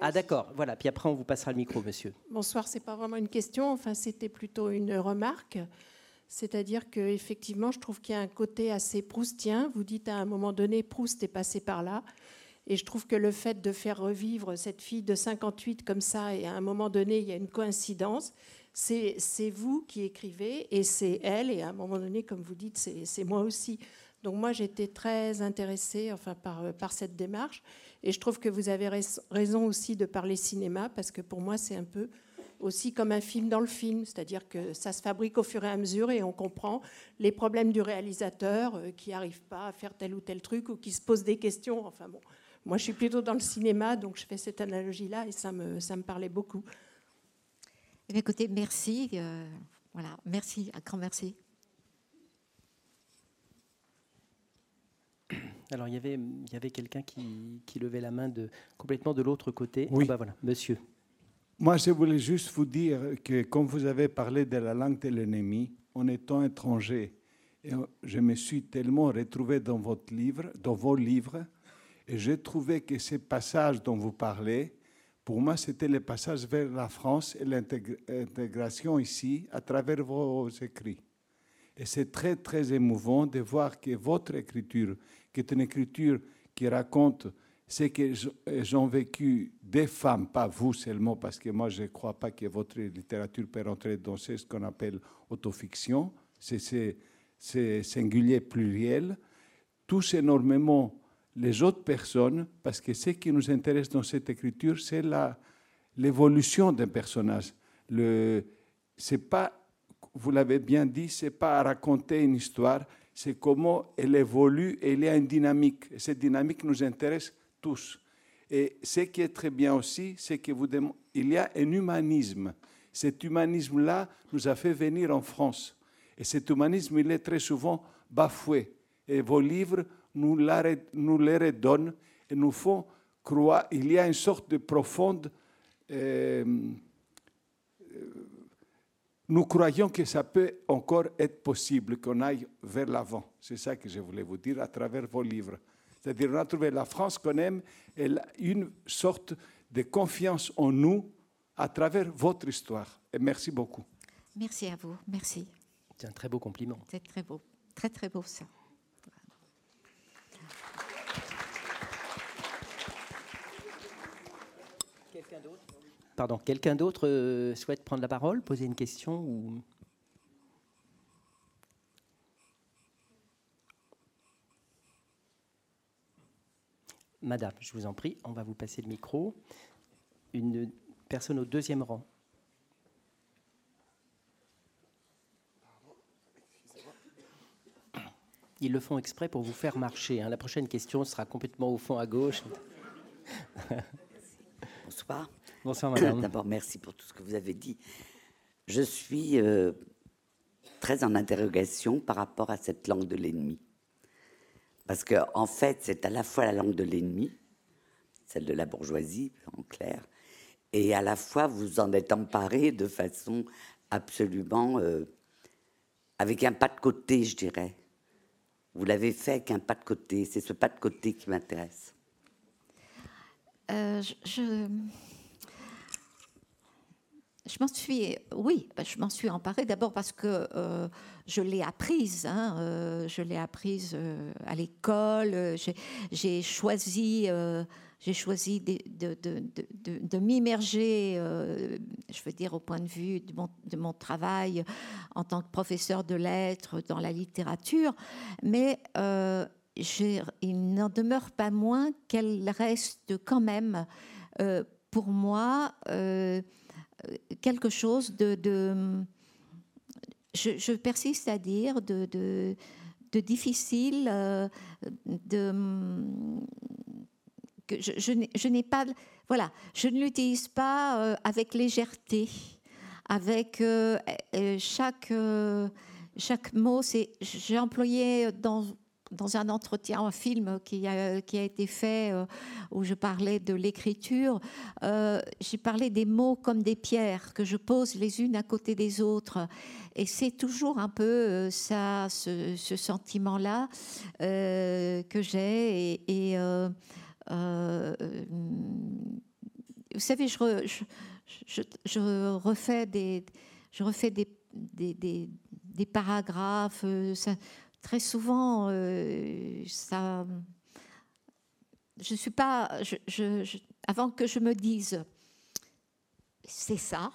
Ah d'accord, voilà. Puis après, on vous passera le micro, monsieur. Bonsoir, c'est pas vraiment une question, enfin, c'était plutôt une remarque. C'est-à-dire qu'effectivement, je trouve qu'il y a un côté assez proustien. Vous dites à un moment donné, Proust est passé par là. Et je trouve que le fait de faire revivre cette fille de 58 comme ça, et à un moment donné, il y a une coïncidence, c'est vous qui écrivez, et c'est elle, et à un moment donné, comme vous dites, c'est moi aussi. Donc moi, j'étais très intéressée enfin, par, par cette démarche. Et je trouve que vous avez raison aussi de parler cinéma, parce que pour moi, c'est un peu aussi comme un film dans le film, c'est-à-dire que ça se fabrique au fur et à mesure et on comprend les problèmes du réalisateur euh, qui n'arrive pas à faire tel ou tel truc ou qui se pose des questions. Enfin bon, moi je suis plutôt dans le cinéma, donc je fais cette analogie-là et ça me, ça me parlait beaucoup. Eh écoutez, merci. Euh, voilà, merci, un grand merci. Alors il y avait, il y avait quelqu'un qui, qui, levait la main de, complètement de l'autre côté. Oui. Ah bah voilà, monsieur. Moi, je voulais juste vous dire que, comme vous avez parlé de la langue de l'ennemi, en étant étranger, je me suis tellement retrouvé dans votre livre, dans vos livres, et j'ai trouvé que ces passages dont vous parlez, pour moi, c'était les passages vers la France et l'intégration ici à travers vos écrits. Et c'est très, très émouvant de voir que votre écriture, qui est une écriture qui raconte c'est que j'ai vécu des femmes, pas vous seulement, parce que moi je ne crois pas que votre littérature peut rentrer dans ce qu'on appelle autofiction, c'est singulier, pluriel, touche énormément les autres personnes, parce que ce qui nous intéresse dans cette écriture, c'est l'évolution d'un personnage. Le, c'est pas, vous l'avez bien dit, c'est pas raconter une histoire, c'est comment elle évolue et y a une dynamique. Et cette dynamique nous intéresse tous. Et ce qui est très bien aussi, c'est qu'il y a un humanisme. Cet humanisme-là nous a fait venir en France. Et cet humanisme, il est très souvent bafoué. Et vos livres nous, nous les redonnent et nous font croire. Il y a une sorte de profonde. Euh, nous croyons que ça peut encore être possible qu'on aille vers l'avant. C'est ça que je voulais vous dire à travers vos livres. C'est-à-dire, on a trouvé la France qu'on aime et une sorte de confiance en nous à travers votre histoire. Et merci beaucoup. Merci à vous. Merci. C'est un très beau compliment. C'est très beau. Très, très beau, ça. Quelqu'un d'autre? Pardon, quelqu'un d'autre euh, souhaite prendre la parole, poser une question ou... Madame, je vous en prie, on va vous passer le micro. Une personne au deuxième rang. Ils le font exprès pour vous faire marcher. Hein. La prochaine question sera complètement au fond à gauche. Bonsoir. Bonsoir, madame. D'abord, merci pour tout ce que vous avez dit. Je suis euh, très en interrogation par rapport à cette langue de l'ennemi. Parce qu'en en fait, c'est à la fois la langue de l'ennemi, celle de la bourgeoisie, en clair, et à la fois vous en êtes emparé de façon absolument euh, avec un pas de côté, je dirais. Vous l'avez fait avec un pas de côté. C'est ce pas de côté qui m'intéresse. Euh, je, je m'en suis, oui, ben, je m'en suis emparée d'abord parce que euh, je l'ai apprise. Hein, euh, je l'ai apprise à l'école. J'ai choisi j'ai choisi de, m'immerger, je veux dire, au point de vue de mon, travail en tant que professeur de lettres dans la littérature, mais il n'en demeure pas moins qu'elle reste quand même, euh, pour moi, euh, quelque chose de... je, persiste à dire de, difficile, euh, de... Que je, je n'ai pas... Voilà, je ne l'utilise pas avec légèreté, avec chaque chaque mot, c'est j'ai employé dans dans un entretien, un film qui a, été fait euh, où je parlais de l'écriture, euh, j'ai parlé des mots comme des pierres que je pose les unes à côté des autres. Et c'est toujours un peu euh, ça, ce, sentiment-là que j'ai. Vous savez, je, refais des, je refais des, paragraphes. Très souvent, euh, ça, je suis pas, je, avant que je me dise, c'est ça,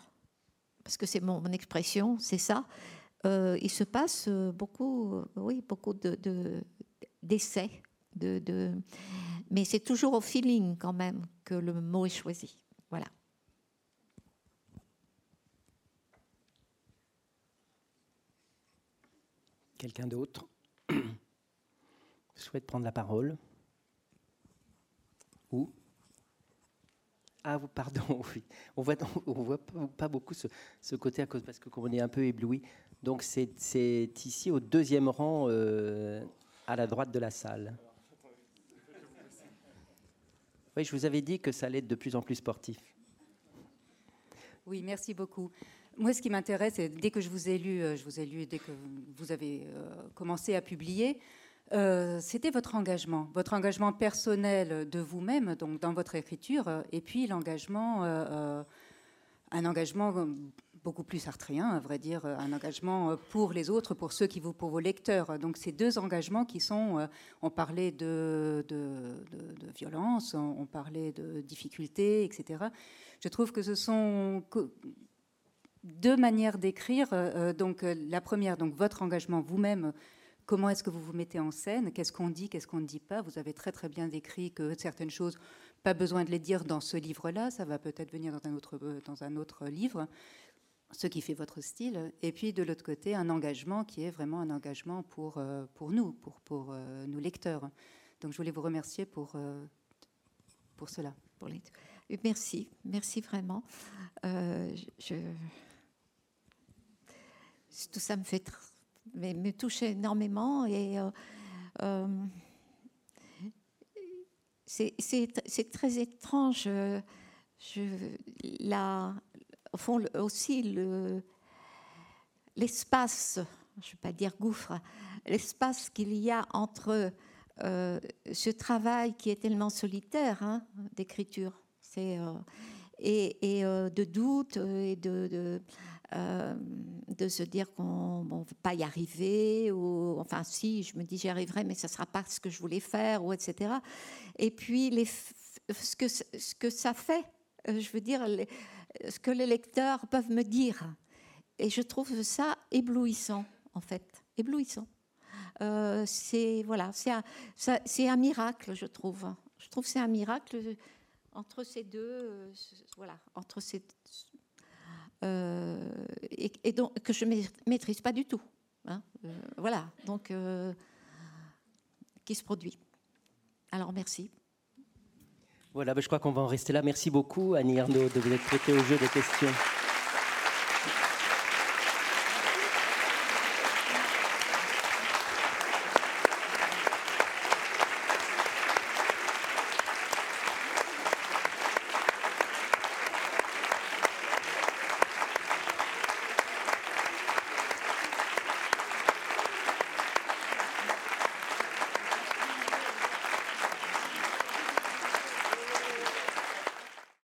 parce que c'est mon, expression, c'est ça. Euh, il se passe beaucoup, oui, beaucoup de, d'essais, de, de, mais c'est toujours au feeling quand même que le mot est choisi. Voilà. Quelqu'un d'autre? Souhaite prendre la parole Où ah, pardon, oui. On voit, voit pas beaucoup ce, côté à cause parce qu'on est un peu ébloui. Donc c'est ici au deuxième rang, euh, à la droite de la salle. Oui, je vous avais dit que ça allait être de plus en plus sportif. Oui, merci beaucoup. Moi, ce qui m'intéresse, dès que je vous ai lu, euh, je vous ai lu dès que vous avez euh, commencé à publier, euh, c'était votre engagement, votre engagement personnel de vous-même, donc dans votre écriture, et puis l'engagement, un engagement beaucoup plus sartrien, à vrai dire, un engagement pour les autres, pour ceux qui vous, pour vos lecteurs. Donc ces deux engagements qui sont, on parlait de, violence, on parlait de difficultés, etc. Je trouve que ce sont deux manières d'écrire. Euh, donc euh, la première, donc votre engagement vous-même comment est-ce que vous vous mettez en scène, qu'est-ce qu'on dit, qu'est-ce qu'on ne dit pas? Vous avez très très bien décrit que certaines choses, pas besoin de les dire dans ce livre-là, ça va peut-être venir dans un autre, dans un autre livre ce qui fait votre style, et puis de l'autre côté, un engagement qui est vraiment un engagement pour, euh, pour nous, pour, pour euh, nos lecteurs. Donc je voulais vous remercier pour, euh, pour cela. Pour. Merci, merci vraiment. Tout ça me fait mais me touche énormément et c'est très étrange. Je, la, au fond, aussi l'espace, je ne vais pas dire gouffre, l'espace qu'il y a entre euh, ce travail qui est tellement solitaire hein, d'écriture, c'est euh, et, euh, de doute et de, se dire qu'on ne va pas y arriver ou enfin si je me dis j'y arriverai mais ça sera pas ce que je voulais faire ou etc. Et puis ce que ce que ça fait, je veux dire ce que les lecteurs peuvent me dire. Et je trouve ça éblouissant, en fait, éblouissant. Euh, c'est voilà, c'est un, un, miracle, je trouve. Je trouve c'est un miracle entre ces deux, euh, voilà, entre euh, et, donc que je maîtrise pas du tout. Hein, voilà, donc qui se produit. Alors merci. Voilà, ben, je crois qu'on va en rester là. Merci beaucoup, Annie Arnaud, de vous être prêtée au jeu des questions.